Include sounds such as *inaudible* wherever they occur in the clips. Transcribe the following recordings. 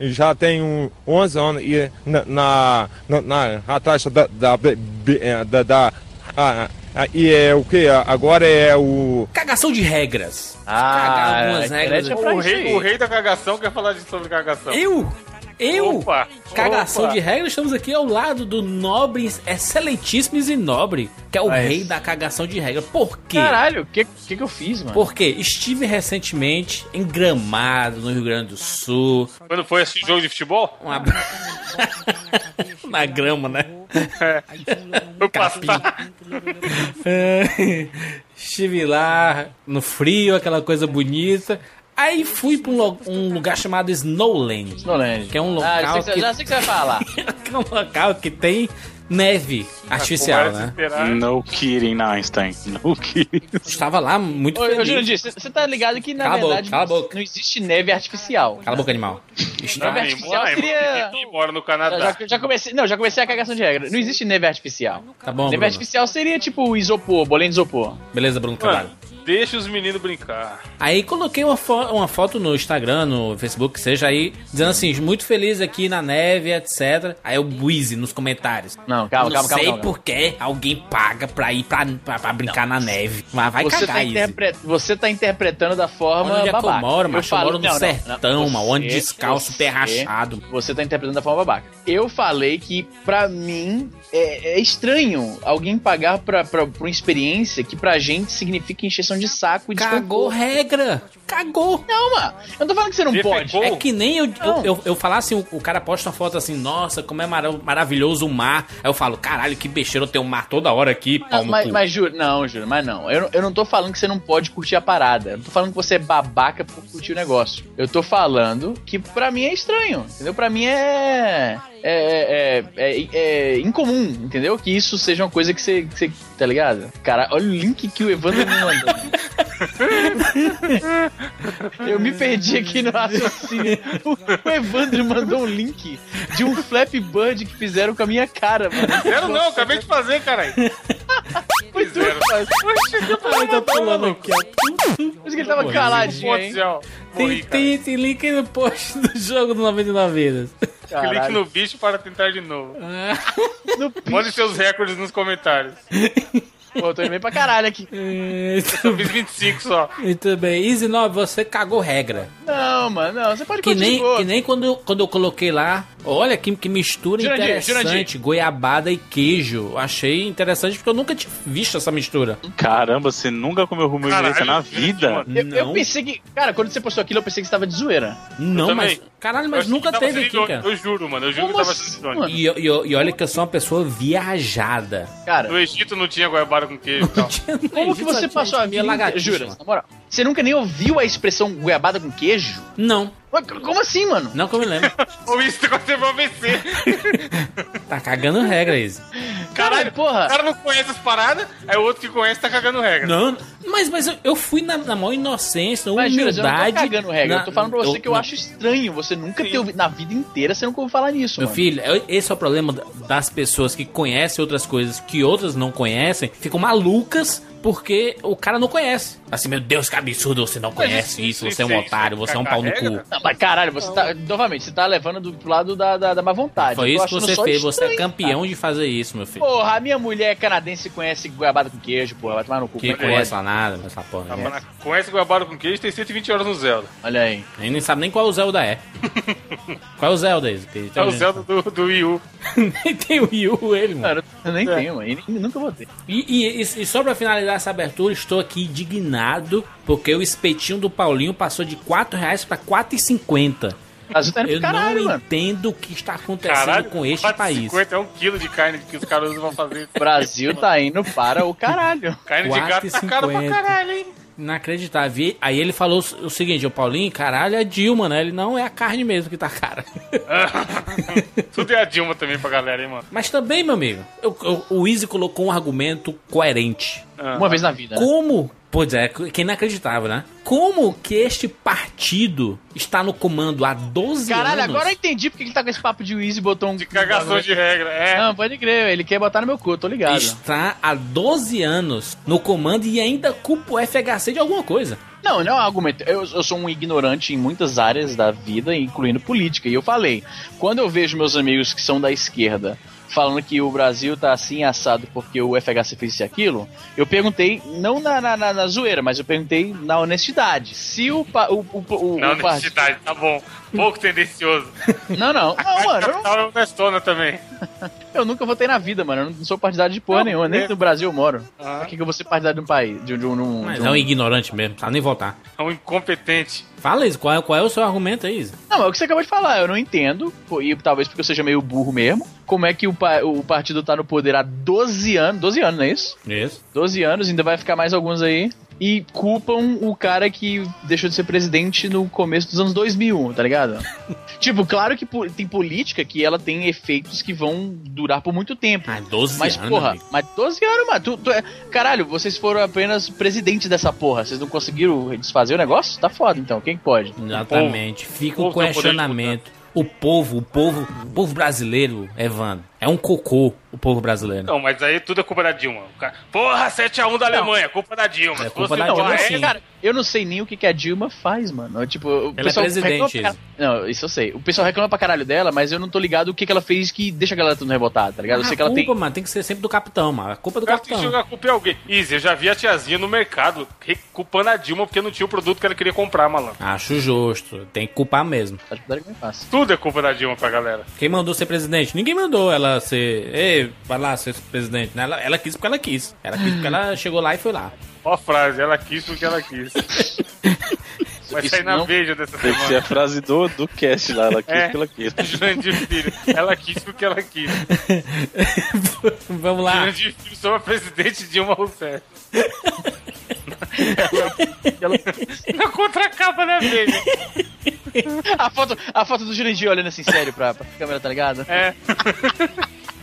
já tenho 11 anos e na, na, na, na atrás da, da, da, da ah, ah, e é o que? Agora é o. Cagação de regras. Ah, Cagar algumas regras. é O rei, o rei da cagação quer falar de- sobre cagação. Eu? Eu? Opa, Cagação opa. de regras, estamos aqui ao lado do nobre, excelentíssimo e nobre, que é o Mas- rei da cagação de regras. Por quê? Caralho, o que, que que eu fiz, mano? Porque estive recentemente em Gramado, no Rio Grande do Sul. Quando foi assistir jogo de futebol? Uma... *laughs* Na grama, né? Passar. É, Estive lá no frio, aquela coisa bonita. Aí fui pra um, lo- um lugar chamado Snowland. Snowland. Que é um Ah, local já sei, que- já sei o que você vai falar. *laughs* que é um local que tem neve artificial, né? No kidding, Einstein. No kidding. Estava lá muito Ô, feliz. Jurandir, você tá ligado que na Cala verdade boca. não existe neve artificial. Cala a boca, animal. Neve Estava... artificial seria... Mora no Já, Canadá. já comecei, não, já comecei a cagação de regra. Não existe neve artificial. Tá bom, neve Bruno. artificial seria tipo isopor, bolinho de isopor. Beleza, Bruno Carvalho. Deixa os meninos brincar. Aí coloquei uma, fo- uma foto no Instagram, no Facebook, seja aí, dizendo assim, muito feliz aqui na neve, etc. Aí o Wheezy nos comentários. Não, calma, não calma, calma, sei calma. por que alguém paga pra ir pra, pra, pra brincar na neve. Mas vai Você cagar, tá, Easy. interpre- você tá interpretando da forma Onde é que eu babaca. moro, macho? Eu falo- moro no não, não, sertão, não. mano, onde Você- descalço, pé você- rachado. Você tá interpretando da forma babaca. Eu falei que, pra mim, é, é estranho alguém pagar pra, pra, pra uma experiência que pra gente significa encheção de saco e Cagou regra. Cagou. Não, mano. Eu não tô falando que você não Defecou. pode. É que nem eu, eu, eu, eu falar assim, o, o cara posta uma foto assim, nossa, como é mara- maravilhoso o mar. Aí eu falo, caralho, que besteira eu tenho um mar toda hora aqui, mas, cu. mas juro, não, juro, mas não. Eu, não- eu não tô falando que você não pode curtir a parada. Eu não tô falando que você é babaca por curtir o negócio. Eu tô falando que pra mim é estranho, entendeu? Pra mim é. É, é, é, é incomum, entendeu? Que isso seja uma coisa que você, que você. Tá ligado? Cara, olha o link que o Evandro me mandou. *laughs* Eu me perdi aqui no raciocínio. O, Evandro mandou um link de um Flappy Bird que fizeram com a minha cara, mano. Quero não, acabei de fazer, caralho. *laughs* Fizeram. Ai, tá pulando aqui, ó. Isso que ele tava caladinho, hein? Tem, tem, tem link aí no post do jogo do 99 vidas. Clique Caralho. no bicho para tentar de novo. No Mande seus recordes nos comentários. *laughs* Pô, eu tô indo bem pra caralho aqui. É, Eu fiz 25 só. Muito bem. Easy 9, você cagou regra. Não, mano, não. Você pode Que de nem, que nem quando, quando eu coloquei lá. Olha que, que mistura Jurandir, interessante. Jurandir. Goiabada e queijo. Eu Achei interessante porque eu nunca tinha visto essa mistura. Caramba, você nunca comeu rumo direito na vida? Eu, eu Não. pensei que. Cara, quando você postou aquilo, eu pensei que você tava de zoeira. Não, mas. Caralho, Eu mas nunca teve aqui, irônico. cara. Eu juro, mano. Eu juro Como que tava assim, sendo? E, eu- e eu- e olha que eu sou uma pessoa viajada. Cara, No Egito não tinha goiabada com queijo e tal. como que você passou a vida? inteira- Jura, na moral. Você nunca nem ouviu a expressão goiabada com queijo? Não, Como assim, mano? não que eu me lembro. Ou *laughs* isso aconteceu pra vencer. *laughs* Tá cagando regra, Izzy. Caralho, porra. O cara não conhece as paradas, aí o outro que conhece tá cagando regra. Não, mas, mas eu, eu fui na, na maior inocência, na Mas, Júlia, eu não tô humildade. cagando regra. na- eu tô falando pra você que eu na- acho estranho você nunca ter ouvido. Na vida inteira você nunca ouviu falar nisso, Meu mano. filho, eu- esse é o problema da- das pessoas que conhecem outras coisas que outras não conhecem, ficam malucas porque o cara não conhece. Assim, meu Deus, que absurdo, você não conhece isso, você é um isso- otário, você é um pau no cu. Não, mas caralho, você tá. Novamente, você tá levando do, pro lado da, da, da má vontade. Foi isso que você fez, você é campeão de fazer isso, meu filho. Porra, a minha mulher é canadense e conhece goiabada com queijo, porra. Vai tomar no cu. Que é conhece lá nada, essa porra. Tá, né? mano, Conhece goiabada com queijo tem 120 horas no Zelda. Olha aí. Ele nem sabe nem qual o Zelda é. *laughs* qual é o Zelda? Que É o Zelda do, do Wii U. *laughs* Nem tem o Wii U, ele, mano. Cara, eu nem É. tenho, mano. E nunca vou ter. E, e- e- e só pra finalizar essa abertura, estou aqui indignado porque o espetinho do Paulinho passou de 4 reais pra 4,50. Mas tá Eu caralho, não mano. entendo o que está acontecendo Caralho, com este 4,50 país. é um quilo de carne que os caras vão fazer. O Brasil tá indo para o caralho. Carne de gato tá caro pra 4,50. caralho, hein? Inacreditável. Aí ele falou o seguinte, o Paulinho, caralho, é Dilma, né? Ele não é a carne mesmo que tá cara. *laughs* Tudo é a Dilma também pra galera, hein, mano. Mas também, meu amigo, eu- eu- o Easy colocou um argumento coerente. Ah. Uma vez na vida. né? Como? Pois é, que é inacreditável, né? como que este partido está no comando há 12 Caralho, anos? agora eu entendi porque ele tá com esse papo de Wheezy e botou um. De cagação de regra. É. Não, pode crer, ele quer botar no meu cu, tô ligado. Está há 12 anos no comando e ainda culpa o FHC de alguma coisa. Não, não é um argumento. Eu, eu sou um ignorante em muitas áreas da vida, incluindo política. E eu falei, quando eu vejo meus amigos que são da esquerda falando que o Brasil tá assim assado porque o FHC fez isso e aquilo, eu perguntei, não na, na, na- na zoeira, mas eu perguntei na honestidade. Se o. pa- o, o, o, Na o partido- honestidade, tá bom. Pouco tendencioso. Não, não. *laughs* Não, mano. Eu, é honestona também. *laughs* eu nunca votei na vida, mano. Eu não sou partidário de porra Não, nenhuma. Nem é. no Brasil eu moro. Ah. Por que, que eu vou ser partidário de um país? De, um- de um- de um- Mas de é um ignorante mesmo, não sabe nem votar. É um incompetente. Fala isso, qual é, qual é o seu argumento aí, Isa? Não, é o que você acabou de falar, eu não entendo, e talvez porque eu seja meio burro mesmo, como é que o, pa- o partido tá no poder há 12 anos, 12 anos, não é isso? Isso. 12 anos, ainda vai ficar mais alguns aí, e culpam o cara que deixou de ser presidente no começo dos anos 2000, tá ligado? *laughs* tipo, claro que tem política que ela tem efeitos que vão durar por muito tempo. Ah, 12 Mas, anos, porra, amigo. mas 12 anos, mano. Tu, tu é... Caralho, vocês foram apenas presidente dessa porra. Vocês não conseguiram desfazer o negócio? Tá foda, então. Quem que pode? Exatamente. Fica o o questionamento. O povo, o povo, o povo brasileiro, Evandro, é um cocô, o povo brasileiro. Não, mas aí tudo é culpa da Dilma. Cara, Porra, 7x1 da Alemanha, culpa da Dilma. É culpa da Dilma, Aécio, sim. Cara, eu não sei nem o que, que a Dilma faz, mano. Eu, Tipo, o Ela é pessoal presidente, reclama pra Não, isso eu sei. O pessoal reclama pra caralho dela, mas eu não tô ligado o que, que ela fez que deixa a galera tudo revoltada, tá ligado? Eu Ah, sei que ela culpa, tem. mano, tem que ser sempre do capitão, mano. A culpa é do O cara tem que capitão. jogar a culpa em alguém. Easy, eu já vi a tiazinha no mercado culpando a Dilma porque não tinha o produto que ela queria comprar, malandro. Acho justo. Tem que culpar mesmo. Putaria que me passa. Tudo é culpa da Dilma pra galera. Quem mandou ser presidente? Ninguém mandou ela ser. Ei, vai lá ser presidente. né? Ela, ela quis porque ela quis. Ela quis porque ela *laughs* chegou lá e foi lá. Ó a frase, ela quis porque ela quis. *laughs* Vai Isso sair na não- Veja dessa Deve ser semana. a frase do, do cast lá, ela quis É. que ela quis. *laughs* Jurandir Filho. Ela quis porque ela quis. Vamos lá. Jurandir Filho sobre a presidente Dilma Rousseff. Ela- Na contracapa da Veja. A, foto, a foto do Jurandir olhando assim, sério, pra, pra câmera, tá ligado? É,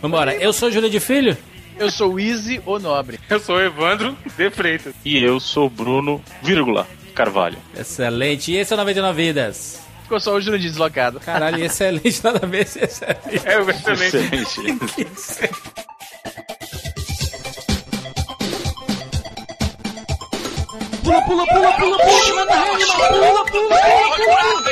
Vambora. Eu sou Júlia de Filho. Eu sou o Easy, o Nobre. eu sou o Evandro de Freitas. E eu sou Bruno, vírgula, Carvalho. Excelente. E esse é o 99 Vidas. Ficou só o Jurandir deslocado. Caralho, excelente. Nada a ver se excelente. É o excelente. Excelente. Ah, morreu, pô, olha aí.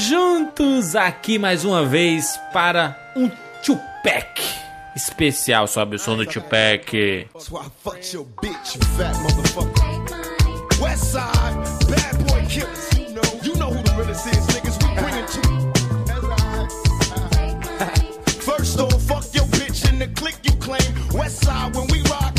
Juntos aqui mais uma vez para um Tupac especial sobre o som do Tupac. Motherfucker. West *laughs* when we ride,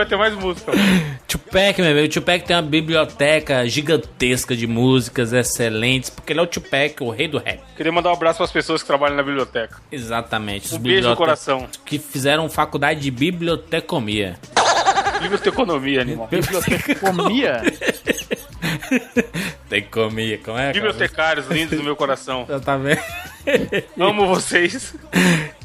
vai ter mais música. *laughs* Tupac, meu amigo, o Tupac tem uma biblioteca gigantesca de músicas excelentes, porque ele é o Tupac, o rei do rap. Queria mandar um abraço pras pessoas que trabalham na biblioteca. Exatamente. os Um beijo no coração. Que fizeram faculdade de bibliotecomia. *laughs* Biblioteconomia, animal. Comia? *laughs* Tecomia, como é? Bibliotecários lindos do meu coração. Tá vendo? Amo vocês.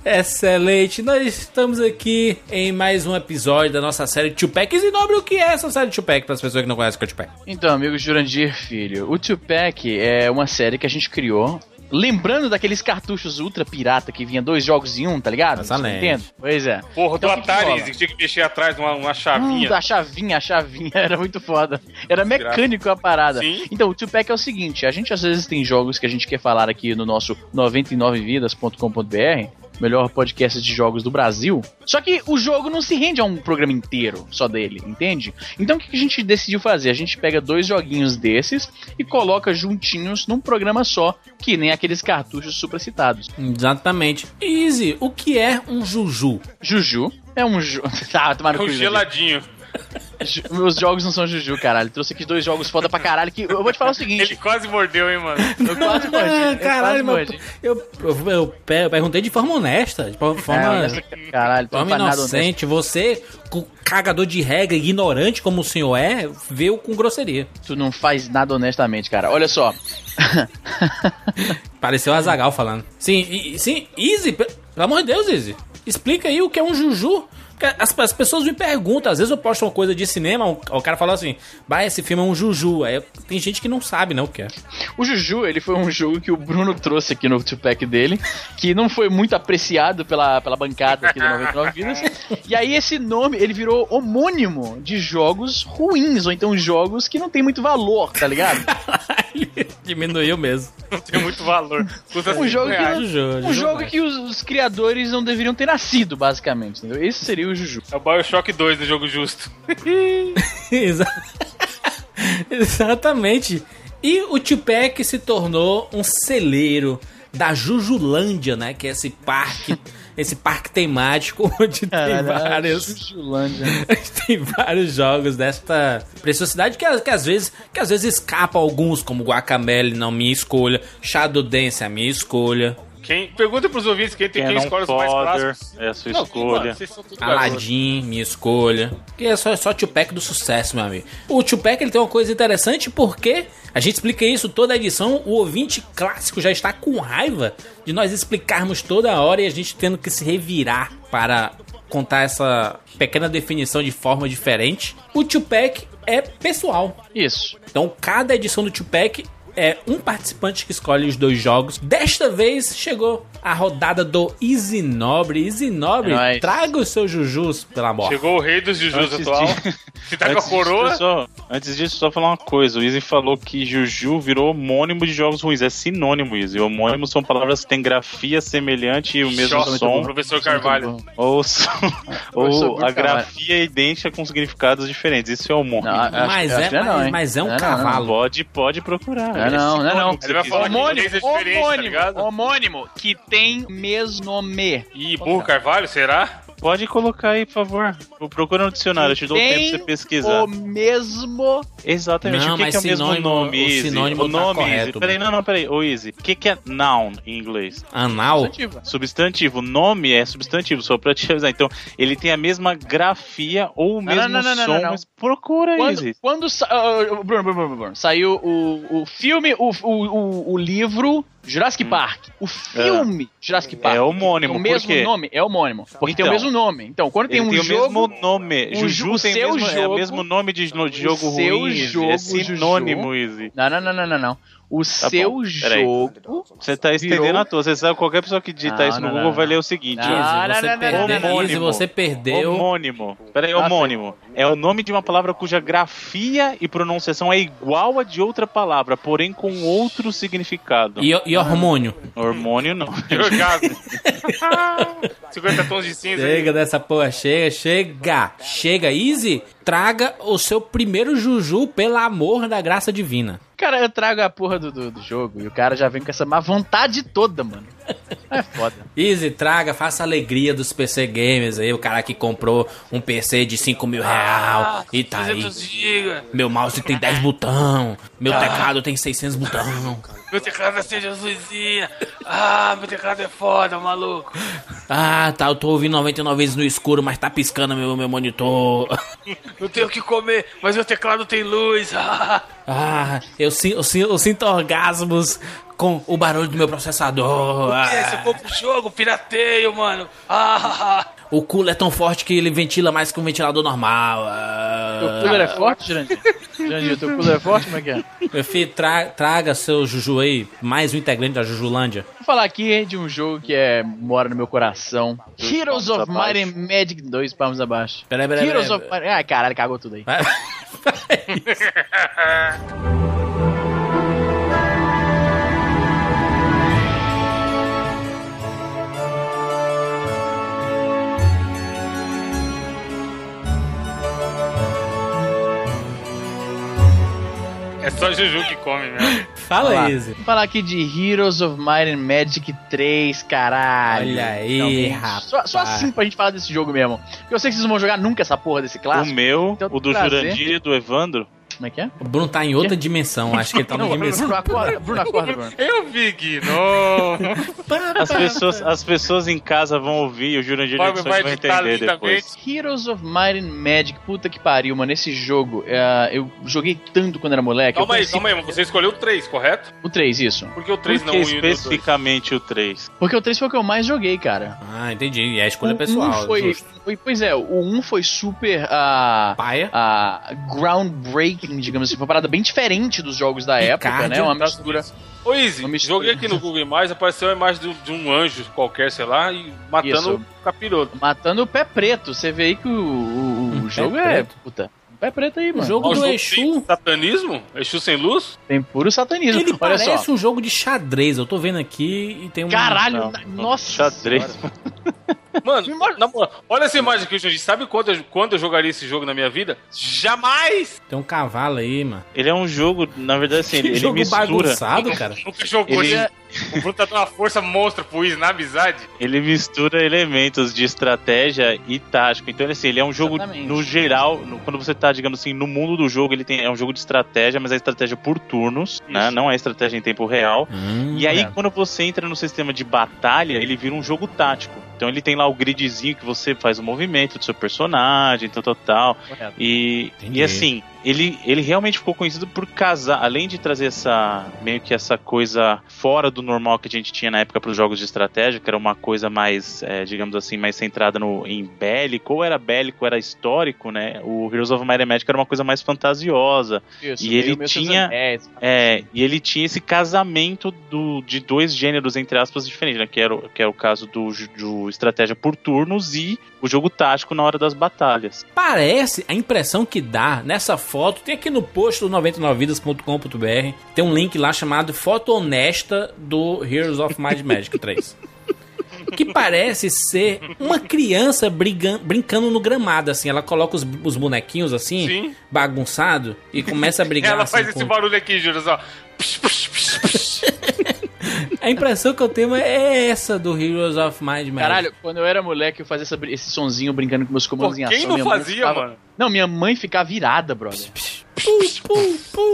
Excelente, nós estamos aqui em mais um episódio da nossa série Tupac. E nobre, o que é essa série Tupac para as pessoas que não conhecem o é Tupac? Então, amigo Jurandir Filho, o Tupac é uma série que a gente criou. Lembrando daqueles cartuchos ultra pirata que vinha dois jogos em um, tá ligado? Excelente. Entendo? Pois é. Porra, do Então, o que que Atari, que tinha que mexer atrás uma, uma Hum, chavinha. a chavinha, a chavinha, *laughs* era muito foda. Era mecânico a parada. Sim. Então, o Tupac é o seguinte: a gente às vezes tem jogos que a gente quer falar aqui no nosso 99vidas.com.br, melhor podcast de jogos do Brasil. Só que o jogo não se rende a um programa inteiro só dele, entende? Então, o que a gente decidiu fazer? A gente pega dois joguinhos desses e coloca juntinhos num programa só, que nem aqueles cartuchos supracitados. Exatamente. Easy, o que é um Juju? Juju é um jogo. *laughs* tá, tomara É um geladinho. Ju- Meus jogos não são Juju, caralho. Trouxe aqui dois jogos foda pra caralho. Que eu vou te falar o seguinte. Ele quase mordeu, hein, mano. Eu quase mordi. Eu caralho, quase meu, mordi. eu, eu, eu eu perguntei de forma honesta, de forma, É, essa- caralho, forma inocente. Você, cagador de regra, ignorante como o senhor é, veio com grosseria. Tu não faz nada honestamente, cara. Olha só. *laughs* Pareceu o Azagal falando. Sim, e- sim, Easy, pe- pelo amor de Deus, Easy. Explica aí o que é um Juju. As, as pessoas me perguntam, às vezes eu posto uma coisa de cinema, o, o cara fala assim, bah, esse filme é um Juju. Aí eu- tem gente que não sabe, né, o que é. O Juju, ele foi um jogo que o Bruno trouxe aqui no Tupac dele, que não foi muito apreciado pela, pela bancada aqui do 99 Vidas. E aí esse nome, ele virou homônimo de jogos ruins, ou então jogos que não tem muito valor, tá ligado? *laughs* Diminuiu mesmo. Não tem muito valor. Custa Um jogo que, não- um Juju jogo que os, os criadores não deveriam ter nascido, basicamente, entendeu? Esse seria o Juju. É o Bioshock 2 do jogo justo. *laughs* Exa- Exatamente. E o Tupac se tornou um celeiro da Jujulândia, né? Que é esse parque, *laughs* esse parque temático onde tem vários, Jujulândia. *laughs* tem vários jogos desta preciosidade que, que às vezes que às vezes escapa alguns, como Guacamele, não minha escolha, Shadow Dance, a minha escolha, Quem, pergunta pros ouvintes quem tem quem Canon escolhe os mais clássicos. é a sua Não, escolha. mano. Aladdin, minha escolha. Que é só, só Tupac do sucesso, meu amigo. O Tupac ele tem uma coisa interessante porque a gente explica isso toda a edição. O ouvinte clássico já está com raiva de nós explicarmos toda hora e a gente tendo que se revirar para contar essa pequena definição de forma diferente. O Tupac é pessoal. Isso. Então, cada edição do Tupac é um participante que escolhe os dois jogos. Desta vez chegou a rodada do Easy Nobre. Easy Nobre, É traga os seus jujus, pelo amor. Chegou o rei dos Jujus Antes atual. de- *laughs* Se tá com a Antes disso, coroa. só, antes disso, só falar uma coisa. O Easy falou que Juju virou homônimo de jogos ruins. É sinônimo, Easy. Homônimo são palavras que têm grafia semelhante e o mesmo Choque, som. professor Carvalho. Ou, som- *laughs* Professor ou a grafia é idêntica com significados diferentes. Isso é homônimo. Não, acho- Mas acho é- que não, mas- é um Não, não, cavalo. Pode, pode procurar. Não, não, não, não. que Ele vai falar Homônimo, é tá homônimo, ligado? homônimo, que tem mesmo nome. Ih, burro Carvalho, será? Pode colocar aí, por favor. Procura no dicionário, eu te dou tempo pra você pesquisar. o mesmo... Exatamente. Não, o que, mas que é o mesmo nome, o Easy? sinônimo o tá nome, correto, Easy. Peraí, não, não, peraí. Ô, Easy. O que, que é noun em inglês? Anal? Substantivo. Substantivo. Nome é substantivo, só pra te avisar. Então, ele tem a mesma grafia ou o mesmo não, não, não, som, não, não. mas procura, Quando, Easy. quando sa- ah, Bruno, Bruno, Bruno, Bruno, saiu o, o filme, o, o, o livro Jurassic Park. O filme Jurassic Park. É homônimo, Tem o mesmo nome, é homônimo. Porque tem o Então, mesmo nome. Então, quando tem um tem jogo... o mesmo nome. o Juju o tem seu mesmo, é jogo- o mesmo nome de, de jogo seu ruim. Jogo, é sinônimo, Juju. Easy. Não, não, não, não, não, não. O seu bom, jogo... Você tá estendendo Virou- à toa. Você sabe, qualquer pessoa que digitar Não, isso no não, Google não, vai ler o seguinte. Não, você perdeu. Easy, você perdeu. Homônimo. Peraí, Ah, homônimo. É o nome de uma palavra cuja grafia e pronunciação é igual a de outra palavra, porém com outro significado. E, e hormônio? Hormônio não. *laughs* Orgasmo. 50 *laughs* tons de cinza. Chega dessa porra, chega, chega, chega, Easy. Traga o seu primeiro Juju pelo amor da graça divina. Cara, eu trago a porra do, do, do jogo e o cara já vem com essa má vontade toda, mano. É foda. Easy, traga, faça a alegria dos PC gamers aí, o cara que comprou um PC de 5 mil real e tá aí. 200 GB. Meu mouse tem 10 botão, meu teclado tem 600 botão. Meu teclado é seja. Ah, meu teclado é foda, maluco. Ah, tá, eu tô ouvindo 99 vezes no escuro, mas tá piscando meu, meu monitor. Não tenho que comer, mas meu teclado tem luz. Ah, *laughs* Ah, eu, eu, si- eu sinto orgasmos com o barulho do meu processador. é, você Ah, compra o jogo, pirateio, mano. Ah, o cooler é tão forte que ele ventila mais que um ventilador normal. Teu Ah, cooler é forte, Jurandir? Jurandir, teu cooler é forte? Como é que é? meu filho, tra- traga seu Juju aí, mais um integrante da Jujulândia. Vou falar aqui de um jogo que é mora no meu coração. Heroes palmos of. Might and Magic. Dois palmos abaixo. Peraí, peraí, Heroes peraí. of Might... Ai, caralho, cagou tudo aí. Vai- *laughs* *laughs* é só Juju que come mesmo. *laughs* Fala, Vamos. Easy. Vou falar aqui de Heroes of Might and Magic 3, caralho. Olha aí, rapaz. Só, só assim pra gente falar desse jogo mesmo. Porque eu sei que vocês não vão jogar nunca essa porra desse O clássico. meu, Então, o do prazer. Jurandir e do Evandro. Como é que é? O Bruno tá em outra dimensão, acho que ele tá Não, *laughs* numa dimensão. Bruno, acorda, Bruno, acorda, Bruno. *laughs* Eu vi que não. As pessoas, as pessoas em casa vão ouvir e o Jurandir Vai- vai editar entender depois. Heroes of Might and Magic, puta que pariu, mano. Esse jogo, é, eu joguei tanto quando era moleque. Calma eu aí, conheci- calma aí. Você escolheu o 3, correto? O 3, isso. Por que o 3 Por não que o 1 o 2? especificamente o 3? Porque o 3 foi o que eu mais joguei, cara. Ah, entendi. E é a escolha O pessoal. um foi, justo. foi- Pois é, o 1 foi super. ah, Paia. ah, groundbreaking, digamos assim. Foi uma parada bem diferente dos jogos da época, né? Uma mistura. Ô, Easy, Uma mistura. joguei aqui no Google Imagens, apareceu a imagem de, um- de um anjo qualquer, sei lá, e matando Isso. o capiroto. Matando o pé preto. Você vê aí que o, o- o jogo é. preto? Puta. Pé preto aí, O mano. jogo Ó, o do jogo Exu. tem Satanismo? Exu sem luz? Tem puro satanismo. Ele Olha parece só. um jogo de xadrez. Eu tô vendo aqui e tem um. Caralho, Não, não, nossa. xadrez. *laughs* Mano, na moral, olha essa imagem aqui, Jandir. Sabe quando eu, quando eu jogaria esse jogo na minha vida? Jamais! Tem um cavalo aí, mano. Ele é um jogo, na verdade, assim, *laughs* ele, Que ele jogo mistura. bagunçado, cara. Nunca jogou Ele-. O Bruno tá dando uma força monstra pro Easy na amizade. Ele mistura elementos de estratégia e tático. Então, assim, ele é um jogo, Exatamente. no geral, no- quando você tá, digamos assim, no mundo do jogo, ele tem, é um jogo de estratégia, mas é estratégia por turnos, né? Não é estratégia em tempo real. Hum, E aí, é. quando você entra no sistema de batalha, ele vira um jogo tático. Então ele tem lá o gridzinho que você faz o movimento do seu personagem, tal, tal, tal. Correto. E, Entendi. e assim, ele, ele realmente ficou conhecido por casar, além de trazer essa meio que essa coisa fora do normal que a gente tinha na época para os jogos de estratégia, que era uma coisa mais, é, digamos assim, mais centrada no, em bélico, ou era bélico, ou era histórico, né? O Heroes of Might and Magic era uma coisa mais fantasiosa. Isso, E ele tinha- Anéis. É, e ele tinha esse casamento do, de dois gêneros, entre aspas, diferentes, né? Que era, o- que é o caso do, do estratégia por turnos e o jogo tático na hora das batalhas. Parece, a impressão que dá nessa foto, tem aqui no post do 99vidas.com.br, tem um link lá chamado Foto Honesta do Heroes of Might Magic 3. Que parece ser uma criança brigan- brincando no gramado, assim. Ela coloca os, os bonequinhos assim, Sim. bagunçado, e começa a *laughs* brigar. Ela assim, faz esse com- barulho aqui, Júlio, ó. Psh, psh, psh. A impressão que eu tenho é essa do Heroes of Might and Magic. Caralho, quando eu era moleque, eu fazia essa esse sonzinho brincando com meus comandos Pô, em quem ação. não minha mãe fazia, ficava- mano? Não, minha mãe ficava virada, brother.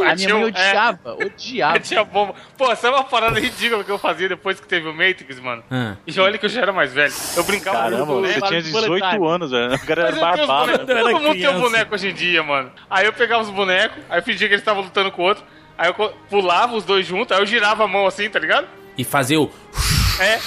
A minha mãe odiava, é, odiava. *laughs* tinha bomba. Pô, sabe uma parada ridícula que eu fazia depois que teve o Matrix, mano? Ah. E olha que eu já era mais velho. Eu brincava Caramba, com o você Bullet tinha Time. 18 anos, velho. O cara era barbado. Todo mundo tem um boneco hoje em dia, mano. Aí eu pegava os bonecos, aí eu fingia que eles estavam lutando com o outro. Aí eu pulava os dois juntos, aí eu girava a mão assim, tá ligado? E fazer o. É.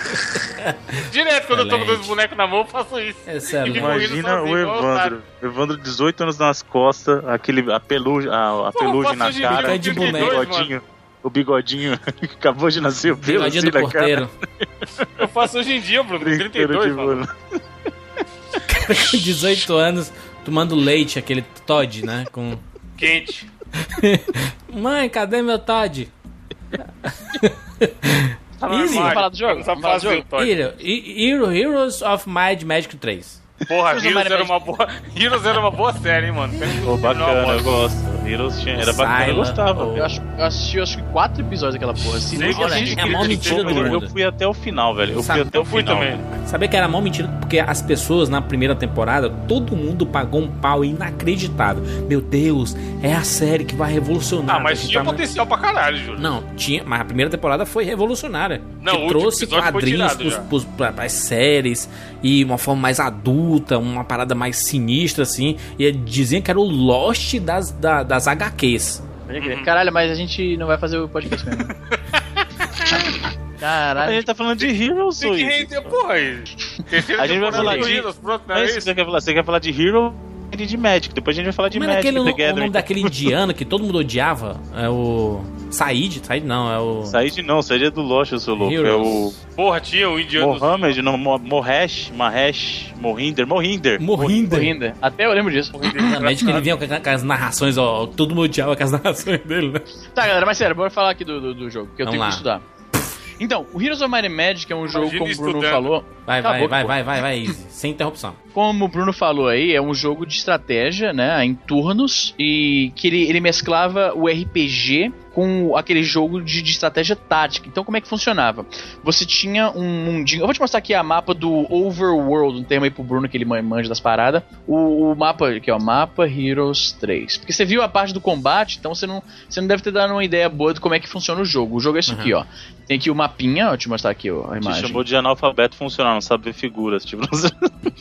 *laughs* Direto, quando eu tô com dois Excelente. bonecos na mão, eu faço isso. Excelente. Imagina sozinho, o Evandro. O Evandro, 18 anos nas costas, aquele, a pelugem, a, a pelugem na cara, de o boneco. bigodinho. O bigodinho *laughs* acabou de nascer o pelo Bigodinho assim do na cara. porteiro. Eu faço hoje em dia, Bruno, *laughs* com Brinquedo 32, de mano. bolo. com 18 anos, tomando leite, aquele Todd, né? Com. Quente. *laughs* Mãe, cadê meu Todd? Tá Easy. armário. Vamos falar do jogo? Não sabe Vamos falar do jogo? Todd. Hero, Hero- Heroes of Might Magic 3. Porra, Heroes era uma boa. *laughs* Heroes era uma boa série, hein, mano. Pô, bacana, eu gosto. Heroes tinha, era bacana, eu gostava. Eu, acho, eu assisti acho que quatro episódios daquela porra. Se não Olha, assiste, é a maior mentira do Eu, mundo. eu fui até o final, velho. Eu Sabe, fui até eu o fui final. também. Sabia que era mó mentira? Porque as pessoas na primeira temporada, todo mundo pagou um pau inacreditável. Meu Deus, é a série que vai revolucionar. Ah, mas A gente tinha tá- potencial pra caralho, Júlio. Não, tinha, mas a primeira temporada foi revolucionária. Não, que trouxe quadrinhos pros, pros, pra, pras séries e uma forma mais adulta, uma parada mais sinistra, assim. E diziam que era o Lost das, da- das HQs. Crer. Caralho, mas a gente não vai fazer o podcast mesmo. *laughs* A Caralho. gente tá falando de Heroes, Tem que Luiz. render, porra *laughs* A gente vai falar de- Heroes, pronto, não é é isso você quer falar. Você quer falar de Hero e de Magic. Depois a gente vai falar de Como era Magic aquele, o nome daquele indiano que todo mundo odiava? É o. Said? Said não, é o. Said não, Said é do Lost, eu sou louco. É o Porra, tinha o indiano. Mohamed, não, Mo- Mohesh, Mahesh, Mohinder, Mohinder. Morrindo. Ainda. Até eu lembro disso. *laughs* Na Magic ele vinha com, com as narrações, ó. Todo mundo odiava com as *laughs* narrações dele, né? Tá, galera, mas sério, bora falar aqui do, do, do jogo, que eu Vamos tenho lá. que estudar. Então, o Heroes of Might and Magic é um jogo, Imagina como o Bruno estudando. falou. Vai, vai, vai, vai, vai, vai, Easy. Sem interrupção. Como o Bruno falou aí, é um jogo de estratégia, né, em turnos, e que ele, ele mesclava o RPG com aquele jogo de, de estratégia tática. Então, como é que funcionava? Você tinha um mundinho. Eu vou te mostrar aqui a mapa do Overworld, um termo aí pro Bruno que ele man- manja das paradas. O, o mapa, aqui ó, mapa Heroes 3. Porque você viu a parte do combate, então você não, você não deve ter dado uma ideia boa de como é que funciona o jogo. O jogo é isso aqui, ó. Tem aqui o mapinha, ó, deixa eu te mostrar aqui ó, a Te imagem. chamou de analfabeto funcional, não sabe ver figuras. Tipo,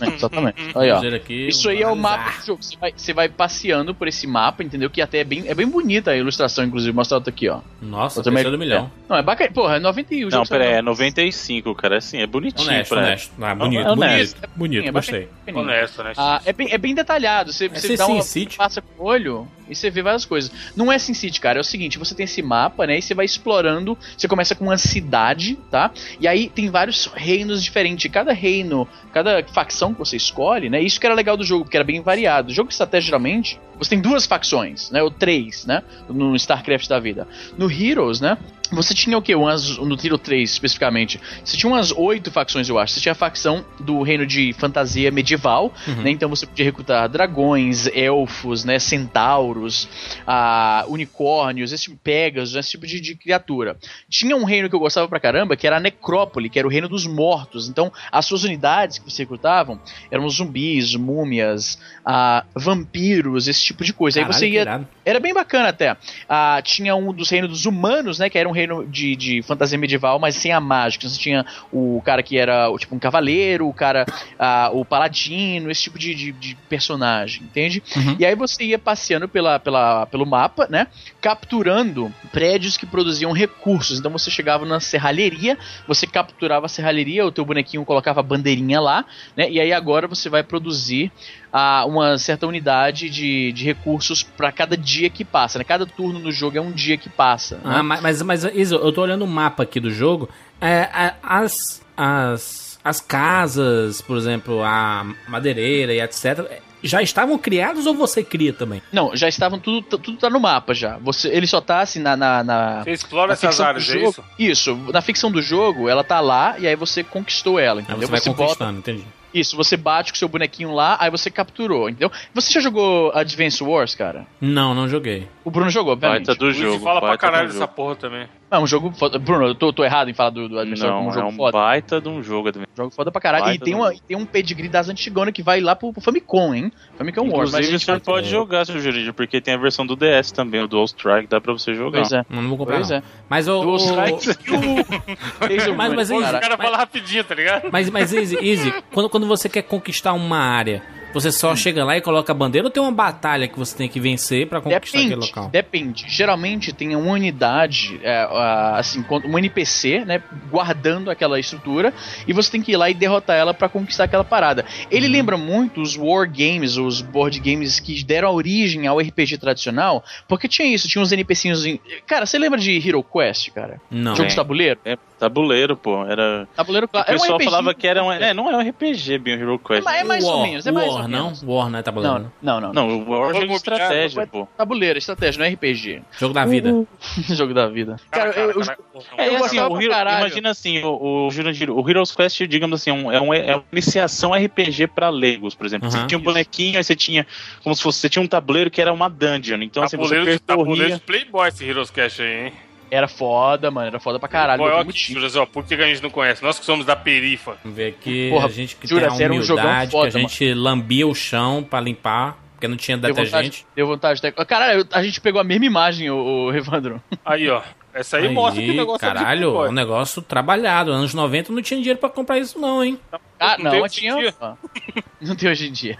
É, exatamente. Aí, ó. Aqui, Isso aí é o mapa do jogo. Você vai, você vai passeando por esse mapa, entendeu? Que até é bem, é bem bonita a ilustração, inclusive. Mostra outra aqui, ó. Nossa, terceiro do milhão. Não, é bacana. Porra, é 90 e o não, jogo pera aí, é saiu- 95, cara. Assim, é bonitinho Honesto, pra honesto. Ah, bonito, É honesto. bonito. Bonito, É gostei. bacaninho. Honesto, né? Ah, é, bem, é bem detalhado. Você, você dá City. passa com o olho e você vê várias coisas. Não é Sin City, cara. É o seguinte: você tem esse mapa, né? E você vai explorando. Você começa com uma cidade, tá? E aí tem vários reinos diferentes. Cada reino, cada facção que você escolhe, né? Isso que era legal do jogo, porque era bem variado. O jogo de estratégia, geralmente, você tem duas facções, né? Ou três, né? No StarCraft da vida. No Heroes, né? Você tinha o quê? Umas, no Tiro 3, especificamente. Você tinha umas oito facções, eu acho. Você tinha a facção do reino de fantasia medieval, né? Então você podia recrutar dragões, elfos, né? Centauros, ah, unicórnios, esse tipo, Pegasus, esse tipo de, de criatura. Tinha um reino que eu gostava pra caramba, que era a Necrópole, que era o reino dos mortos. Então, as suas unidades que você recrutavam eram zumbis, múmias, ah, vampiros, esse tipo de coisa. Caralho, Aí você que ia era bem bacana até. Ah, tinha um dos reinos dos humanos, né? Que era um reino de, de fantasia medieval, mas sem a mágica. Você tinha o cara que era tipo um cavaleiro, o cara, ah, o paladino, esse tipo de, de, de personagem, entende? Uhum. E aí você ia passeando pela, pela, pelo mapa, né? Capturando prédios que produziam recursos. Então você chegava na serralheria, você capturava a serralheria, o teu bonequinho colocava a bandeirinha lá, né? E aí agora você vai produzir a uma certa unidade de, de recursos para cada dia que passa, né? Cada turno no jogo é um dia que passa. né? Ah, mas, mas, mas Iso, eu tô olhando o mapa aqui do jogo. É, a- as, as, as casas, por exemplo, a madeireira e etc., já estavam criados ou você cria também? Não, já estavam tudo, tudo tá no mapa já. Você, ele só tá assim na, na, na- Você explora na essas áreas, é jogo. isso? Isso, na ficção do jogo, ela tá lá e aí você conquistou ela, Aí entendeu? você vai bota conquistando, entendi. Isso, você bate com seu bonequinho lá, aí você capturou, entendeu? Você já jogou Advance Wars, cara? Não, não joguei. O Bruno jogou, obviamente. Baita do jogo. fala pra caralho dessa porra também. É um jogo foda. Bruno, eu tô, tô errado em falar do, do Advance Wars como Não, um jogo é um foda. baita de um jogo. Advent- Jogo foda pra caralho. Baita e tem, uma, jogo. tem um pedigree das antigonas que vai lá pro, pro Famicom, hein? Famicom Wars. Mas a Inclusive, gente você pode jogar, seu Jurídico, porque tem a versão do DS também, o Dual Strike, dá pra você jogar. Pois é. Não, não vou comprar. Pois não. é. Mas o. Dual o- Strike *laughs* o... Mas- mas cara fala rapidinho, tá ligado? Mas, mas Easy, Easy quando, você quer conquistar uma área, você só chega lá e coloca a bandeira ou tem uma batalha que você tem que vencer pra conquistar aquele Depende, local? depende. Geralmente tem uma unidade, é, assim, um NPC, né, guardando aquela estrutura, e você tem que ir lá e derrotar ela pra conquistar aquela parada. Ele Uhum. lembra muito os war games, os board games que deram origem ao RPG tradicional, porque tinha isso, tinha uns NPCs. em- Cara, você lembra de Hero Quest, cara? Não. Jogo de tabuleiro? É tabuleiro, pô. Era... Tabuleiro O clássico. Era um pessoal falava que era um. É, não é um RPG, bem o Hero É, Quest. ma- é mais ou menos, é mais War, War, não? War, não é tabuleiro. Não, não, não. Não, o War é jogo de estratégia, pô. Tabuleiro, estratégia, não é RPG. Jogo da vida. *laughs* Jogo da vida. Cara, Cara, eu, eu- cara, É, Eu assim, o Hero- caralho. imagina assim, o, o Jurandir, o Heroes Quest, digamos assim, é, um- é, um- é uma iniciação RPG pra Legos, por exemplo. Aham. Você tinha um bonequinho, aí você tinha, como se fosse, você tinha um tabuleiro que era uma dungeon. Então, assim, você Tabuleiro, de- tabuleiro de percorria... Playboy esse Heroes Cash aí, hein? Era foda, mano. Era foda pra caralho. Time. juras, ó, por que a gente não conhece? Nós que somos da perifa. Vamos ver aqui. Porra, a gente que jura, tem a era um humildade, foda, que a gente lambia o chão pra limpar, porque não tinha Deu detergente. vontade, deu vontade de... Caralho, a gente pegou a mesma imagem, o, o Evandro. Aí, ó. Essa aí, mostra que o negócio é caralho, Playboy. um negócio trabalhado. Anos 90 não tinha dinheiro pra comprar isso não, hein? Ah, Não não, tinha. *laughs* Não tem hoje em dia.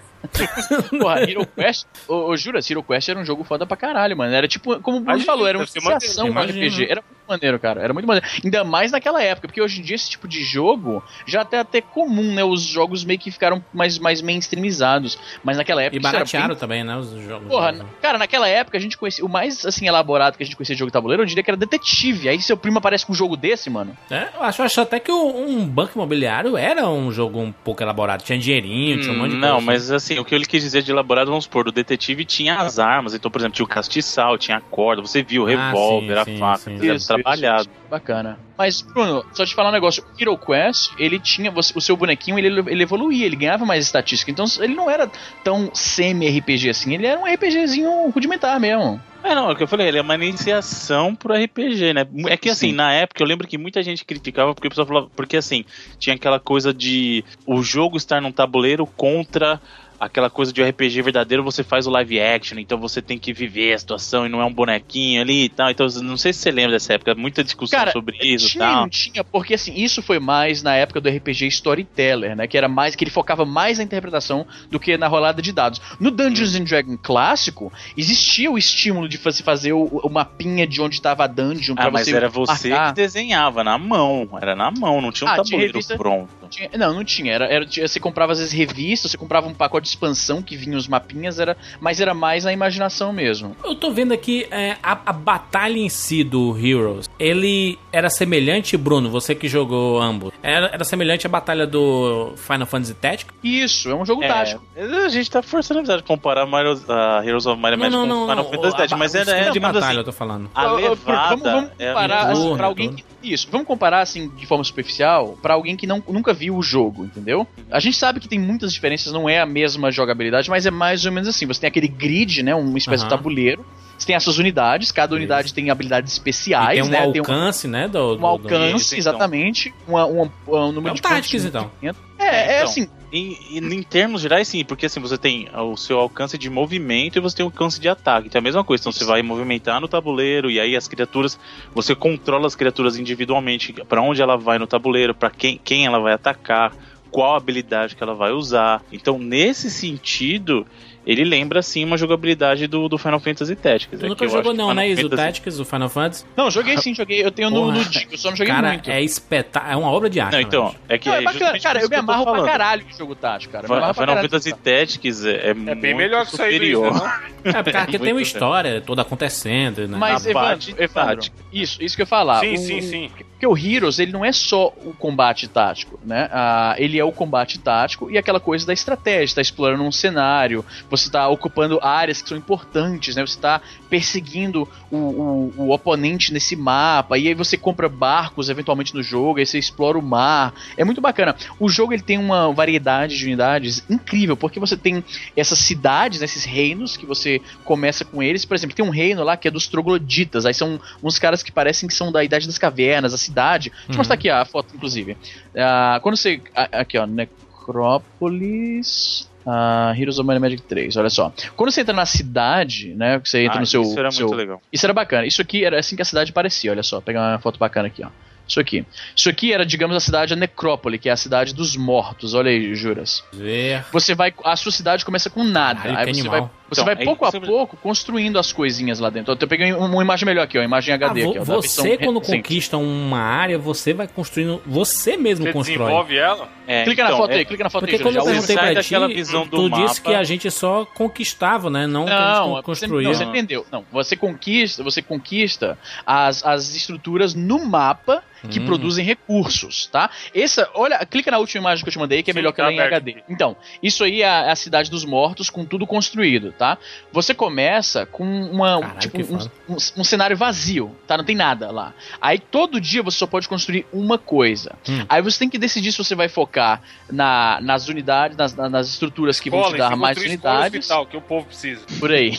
Porra, *laughs* Hero Quest. Ô, ô, jura, Hero Quest era um jogo foda pra caralho, mano. Era tipo, como o Bruno falou, era uma iniciação imagina. RPG. Era muito maneiro, cara. Era muito maneiro. Ainda mais naquela época, porque hoje em dia esse tipo de jogo já até até comum, né? Os jogos meio que ficaram mais, mais mainstreamizados. Mas naquela época. E baratearam bem- também, né? Os jogos. Porra, cara, naquela época a gente conhecia. O mais assim elaborado que a gente conhecia de jogo de tabuleiro, eu diria que era detetive. Aí seu primo aparece com um jogo desse, mano. É, eu acho, acho até que um banco imobiliário era um jogo um pouco elaborado. Tinha dinheirinho, tinha um monte de Não, coisa. mas assim, o que ele quis dizer de elaborado, vamos supor, o detetive tinha as armas, então, por exemplo, tinha o castiçal, tinha a corda, você viu o Ah, revólver, sim, a sim, faca, sim. Isso, trabalhado. isso. Bacana. Mas, Bruno, só te falar um negócio. O Hero Quest, ele tinha. você- O seu bonequinho, ele, ele evoluía, ele ganhava mais estatística. Então, ele não era tão semi-RPG assim. Ele era um RPGzinho rudimentar mesmo. É, não, é o que eu falei, ele é uma iniciação pro RPG, né? É que assim, Sim. na época eu lembro que muita gente criticava porque o pessoal falava, porque assim, tinha aquela coisa de o jogo estar num tabuleiro contra aquela coisa de RPG verdadeiro, você faz o live action, então você tem que viver a situação e não é um bonequinho ali e tal. Então, não sei se você lembra dessa época, muita discussão Cara, sobre isso e tinha tal. não tinha, porque assim, isso foi mais na época do RPG Storyteller, né? Que era mais, que ele focava mais na interpretação do que na rolada de dados. No Dungeons and Dragons clássico, existia o estímulo de você fazer o, o mapinha de onde estava a dungeon pra Ah, mas você era você marcar. que desenhava na mão, era na mão, não tinha um Ah, tabuleiro revista- pronto. Tinha- não, não tinha. Era, era- Você comprava às vezes revistas, você comprava um pacote de expansão que vinha os mapinhas, era, mas era mais na imaginação mesmo. Eu tô vendo aqui é, a, a batalha em si do Heroes. Ele era semelhante, Bruno, você que jogou ambos. Era, era semelhante à batalha do Final Fantasy Tactics? Isso, é um jogo É, tático. a gente tá forçando a amizade de comparar Mario, a Heroes of and Magic com Final Fantasy Tactics, mas a, era, é, de batalha, assim, eu tô falando. a levada vamos, vamos é a comparar assim, pra alguém que, isso, vamos comparar assim de forma superficial pra alguém que não, nunca viu o jogo, entendeu? A gente sabe que tem muitas diferenças, não é a mesma jogabilidade, mas é mais ou menos assim. Você tem aquele grid, né, uma espécie de Aham. tabuleiro. Você tem essas unidades, cada unidade tem habilidades E especiais, tem um né? alcance, né? Do, um do- do- alcance, Isso, então. exatamente, uma, uma- um número É um de Tactics, pontos. então. É, é então. assim, Em, em- termos gerais, sim, porque assim, você tem o seu alcance de movimento e você tem o alcance de ataque. Então é a mesma coisa. Então você vai movimentar no tabuleiro e aí as criaturas, você controla as criaturas individualmente, pra onde ela vai no tabuleiro, pra quem, quem ela vai atacar, qual habilidade que ela vai usar. Então, nesse sentido, ele lembra sim uma jogabilidade do, do Final Fantasy Tactics. Tu É nunca jogou não, Final né? Fantasy- Tactics, o Final Fantasy? não, joguei sim, joguei, eu tenho no, Porra, no Digo, só não joguei cara, muito. é espetá é uma obra de arte. Não, então, é que Não, é é bacana, cara, isso eu me amarro pra caralho em jogo tático, cara. Final caralho. Fantasy Tactics é, é, muito É bem melhor que isso superior. né, não? *laughs* É, porque tem uma história toda acontecendo, né? Mas, Evandro, isso, isso que eu ia falar. Sim, O- sim, sim. Porque o Heroes, ele não é só o combate tático, né? Ah, ele é o combate tático e aquela coisa da estratégia, tá explorando um cenário, você tá ocupando áreas que são importantes, né? Você tá perseguindo o, o, o oponente nesse mapa, e aí você compra barcos eventualmente no jogo, aí você explora o mar. É muito bacana. O jogo ele tem uma variedade de unidades incrível, porque você tem essas cidades, né, esses reinos que você começa com eles. Por exemplo, tem um reino lá que é dos trogloditas, aí são uns caras que parecem que são da Idade das Cavernas, a cidade. Deixa eu Uhum. mostrar aqui a foto, inclusive. Ah, quando você. Aqui, ó, Necrópolis. ah, Heroes of Might Magic 3, olha só. Quando você entra na cidade, né? Você entra Ah, no seu. Isso era seu- muito legal. Isso era bacana. Isso aqui era assim que a cidade parecia, olha só. Vou pegar uma foto bacana aqui, ó. Isso aqui. Isso aqui era, digamos, a cidade da Necrópole, que é a cidade dos mortos. Olha aí, Juras. Ver. Você vai. A sua cidade começa com nada. Caralho, aí você animal. vai Você Então, vai aí pouco a você- pouco construindo as coisinhas lá dentro. Eu peguei um, uma imagem melhor aqui, ó, imagem Ah, HD vo- aqui, ó, você, quando recente. conquista uma área, você vai construindo. Você mesmo Você constrói. desenvolve ela? É, Clica na então, foto é- aí, clica na foto Porque aí, quando já eu perguntei pra ti, visão do tu disse mapa. que a gente só conquistava, né? Não, que a Não, construía. não, você entendeu. Não, você conquista, você conquista as, as estruturas no mapa que Hum. produzem recursos, tá? Essa, olha, clica na última imagem que eu te mandei, que é Sim, melhor que tá ela em aberto HD. Então, isso aí é a, é a cidade dos mortos com tudo construído, tá? Você começa com uma, Caralho, tipo, um, um, um cenário vazio, tá? Não tem nada lá. Aí todo dia você só pode construir uma coisa. Hum. Aí você tem que decidir se você vai focar na, nas unidades, nas, nas estruturas que vão te dar mais e unidades hospital, que o povo precisa. por aí.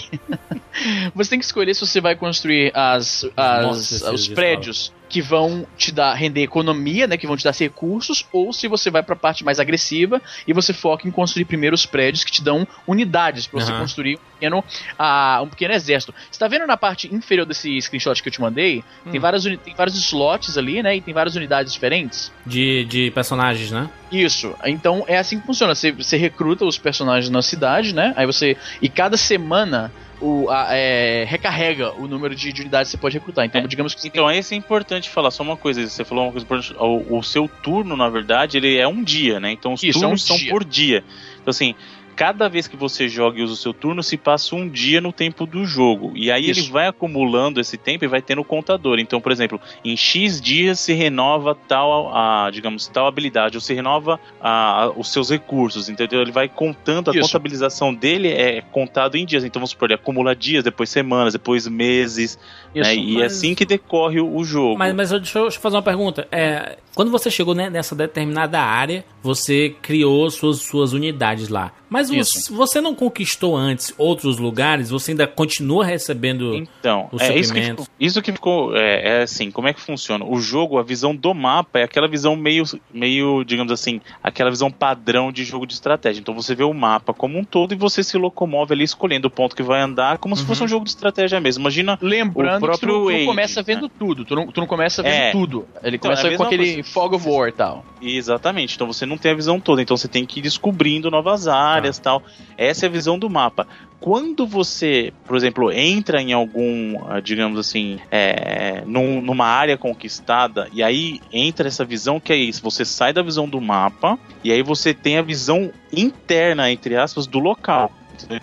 *laughs* você tem que escolher se você vai construir as, as- Nossa, os prédios que vão te dar render economia, né, que vão te dar recursos, ou se você vai para a parte mais agressiva e você foca em construir primeiro os prédios que te dão unidades para você Aham. construir um pequeno, ah, um pequeno exército. Você tá vendo na parte inferior desse screenshot que eu te mandei? Tem, Hum. várias uni- tem vários slots ali, né, e tem várias unidades diferentes. De, de personagens, né? Isso. Então é assim que funciona. Você, você recruta os personagens na cidade, né? Aí você. E cada semana o, a- é, recarrega o número de, de unidades que você pode recrutar. Então, É, digamos que Então, esse é importante falar só uma coisa. Você falou uma coisa importante. O, o seu turno, na verdade, ele é um dia, né? Então, os Isso, é um turnos são por dia. Então, assim, cada vez que você joga e usa o seu turno, se passa um dia no tempo do jogo. E aí Isso. ele vai acumulando esse tempo e vai tendo o contador. Então, por exemplo, em X dias se renova tal, a, digamos, tal habilidade, ou se renova a- a- os seus recursos, entendeu? Ele vai contando, a Isso. contabilização dele é contado em dias. Então, vamos supor, ele acumula dias, depois semanas, depois meses, Isso. né? E é assim que decorre o jogo. Mas, mas eu- deixa, eu, deixa eu fazer uma pergunta. É, quando você chegou né, nessa determinada área, você criou suas, suas unidades lá. Mas Isso. você, você não conquistou antes outros lugares? Você ainda continua recebendo. Então, os é isso que, ficou, isso que ficou. É, é assim, como é que funciona? O jogo, a visão do mapa é aquela visão meio, meio, digamos assim, aquela visão padrão de jogo de estratégia. Então você vê o mapa como um todo e você se locomove ali escolhendo o ponto que vai andar, como se Uhum. fosse um jogo de estratégia mesmo. Imagina. Lembrando O próprio que tu, não- tu Age, começa vendo tudo. Tu não, tu não começa vendo É. tudo. Ele Então, é começa com aquele coisa. Fog of War e tal. Exatamente. Então você não tem a visão toda. Então você tem que ir descobrindo novas áreas tal. Essa é a visão do mapa. Quando você, por exemplo, entra em algum, ah, digamos assim, é, num- numa área conquistada, e aí entra essa visão que é isso, você sai da visão do mapa, e aí você tem a visão interna, entre aspas, do local.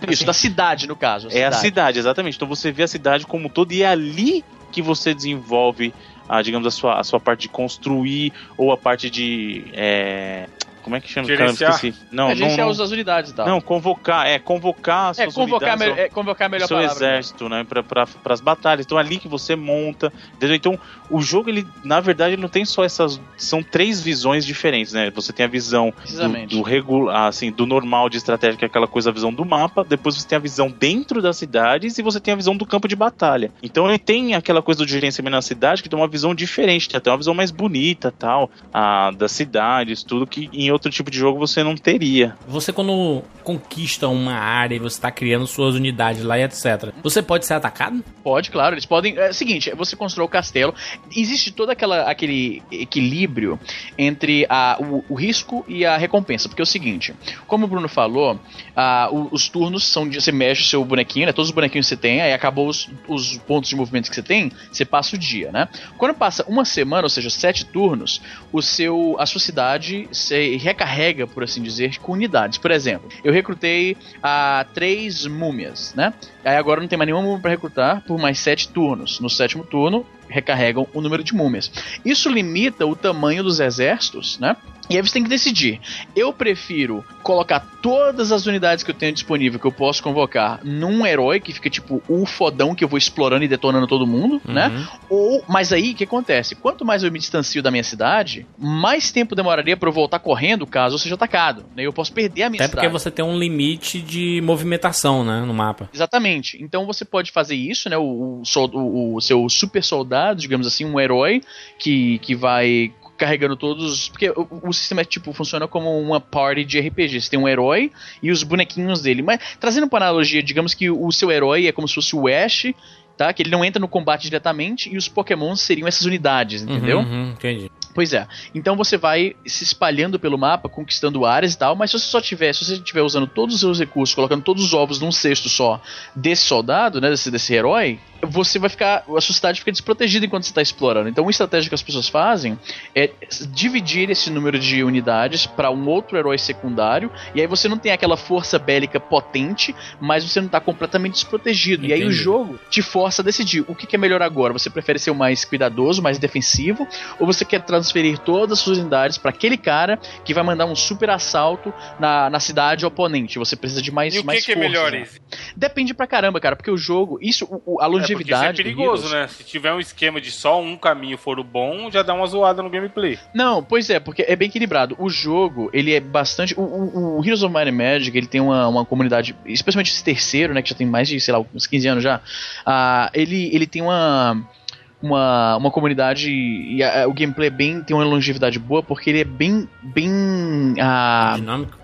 Isso, da cidade, no caso. É a cidade, exatamente. Então você vê a cidade como um todo e é ali que você desenvolve, a, digamos, a sua, a sua parte de construir ou a parte de. é, como é que chama? Caramba, Gerenciar? esqueci. Não, a não, gente não, as unidades tal. não, convocar, é convocar as é, suas convocar, unidades, me- é, convocar a melhor seu palavra. exército, né, para as batalhas. Então é ali que você monta, entendeu? Então o jogo ele, na verdade, ele não tem só essas, são três visões diferentes, né? Você tem a visão do, do regular, assim, do normal de estratégia, que é aquela coisa, a visão do mapa. Depois você tem a visão dentro das cidades e você tem a visão do campo de batalha. Então ele tem aquela coisa do gerenciamento na cidade que tem uma visão diferente, tem até uma visão mais bonita, tal, a, das cidades, tudo que em outro tipo de jogo você não teria. Você, quando conquista uma área e você está criando suas unidades lá e etc., você pode ser atacado? Pode, claro, eles podem. É o seguinte, você constrói o castelo. Existe todo aquela, aquele equilíbrio entre a, o, o risco e a recompensa. Porque é o seguinte, como o Bruno falou, ah, o- os turnos são de. Você mexe o seu bonequinho, né? Todos os bonequinhos que você tem, aí acabou os, os pontos de movimento que você tem, você passa o dia, né? Quando passa uma semana, ou seja, sete turnos, o seu, a sua cidade se recarrega, por assim dizer, com unidades. Por exemplo, eu recrutei a três múmias, né? Aí agora não tem mais nenhuma múmia pra recrutar por mais sete turnos. No sétimo turno, recarregam o número de múmias. Isso limita o tamanho dos exércitos, né? E aí você tem que decidir. Eu prefiro colocar todas as unidades que eu tenho disponível, que eu posso convocar, num herói que fica tipo o fodão que eu vou explorando e detonando todo mundo, né? Uhum. Ou, mas aí o que acontece? Quanto mais eu me distancio da minha cidade, mais tempo demoraria pra eu voltar correndo caso eu seja atacado. Né? Eu posso perder a minha Até porque cidade. você tem um limite de movimentação, né, no mapa. Exatamente. Então você pode fazer isso, né? O, o- o seu super soldado, digamos assim, um herói que, que vai carregando todos. Porque o, o sistema tipo funciona como uma party de RPG. Você tem um herói e os bonequinhos dele. Mas trazendo para analogia, digamos que o seu herói é como se fosse o Ash. Tá? Que ele não entra no combate diretamente e os Pokémons seriam essas unidades, entendeu? Uhum, uhum, entendi. Pois é. Então você vai se espalhando pelo mapa, conquistando áreas e tal, mas se você só tiver, se você estiver usando todos os seus recursos, colocando todos os ovos num cesto só desse soldado, né, desse, desse herói, você vai ficar, a sua cidade fica desprotegida enquanto você está explorando. Então, uma estratégia que as pessoas fazem é dividir esse número de unidades para um outro herói secundário, e aí você não tem aquela força bélica potente, mas você não está completamente desprotegido. E aí o Entendi. jogo te força a decidir o que, que é melhor agora. Você prefere ser o mais cuidadoso, mais defensivo, ou você quer transferir todas as suas unidades para aquele cara que vai mandar um super assalto na, na cidade oponente? Você precisa de mais E o mais que, que é força, melhor, né? Depende pra caramba, cara, porque o jogo, isso, o- o- a É, isso é perigoso, Heroes- né? Se tiver um esquema de só um caminho for o bom, já dá uma zoada no gameplay. Não, pois é, porque é bem equilibrado. O jogo, ele é bastante. O, o, o Heroes of Might and Magic, ele tem uma, uma comunidade, especialmente esse terceiro, né, que já tem mais de, sei lá, uns 15 anos já. ah, ele, ele tem uma. Uma, uma comunidade e ah, o gameplay é bem tem uma longevidade boa porque ele é bem bem ah, Dinâmico.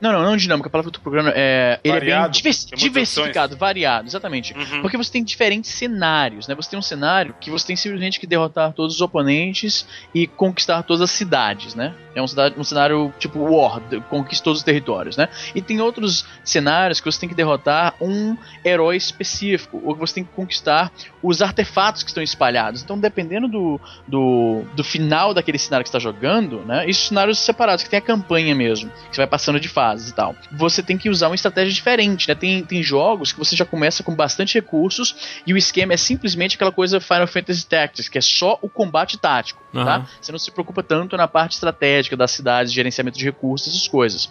Não não não dinâmico a palavra que eu tô procurando é ele é bem Variado, divers- diversificado variado exatamente Uhum. porque você tem diferentes cenários, né? Você tem um cenário que você tem simplesmente que derrotar todos os oponentes e conquistar todas as cidades, né? É um, cidade, um cenário tipo War, conquista todos os territórios, né? E tem outros cenários que você tem que derrotar um herói específico, ou que você tem que conquistar os artefatos que estão espalhados. Então, dependendo do, do, do final daquele cenário que você está jogando, né? Isso cenários separados, que tem a campanha mesmo, que você vai passando de fases e tal. Você tem que usar uma estratégia diferente, né? Tem, tem jogos que você já começa com bastante recursos e o esquema é simplesmente aquela coisa Final Fantasy Tactics, que é só o combate tático, Aham. tá? Você não se preocupa tanto na parte estratégica das cidades, gerenciamento de recursos, essas coisas.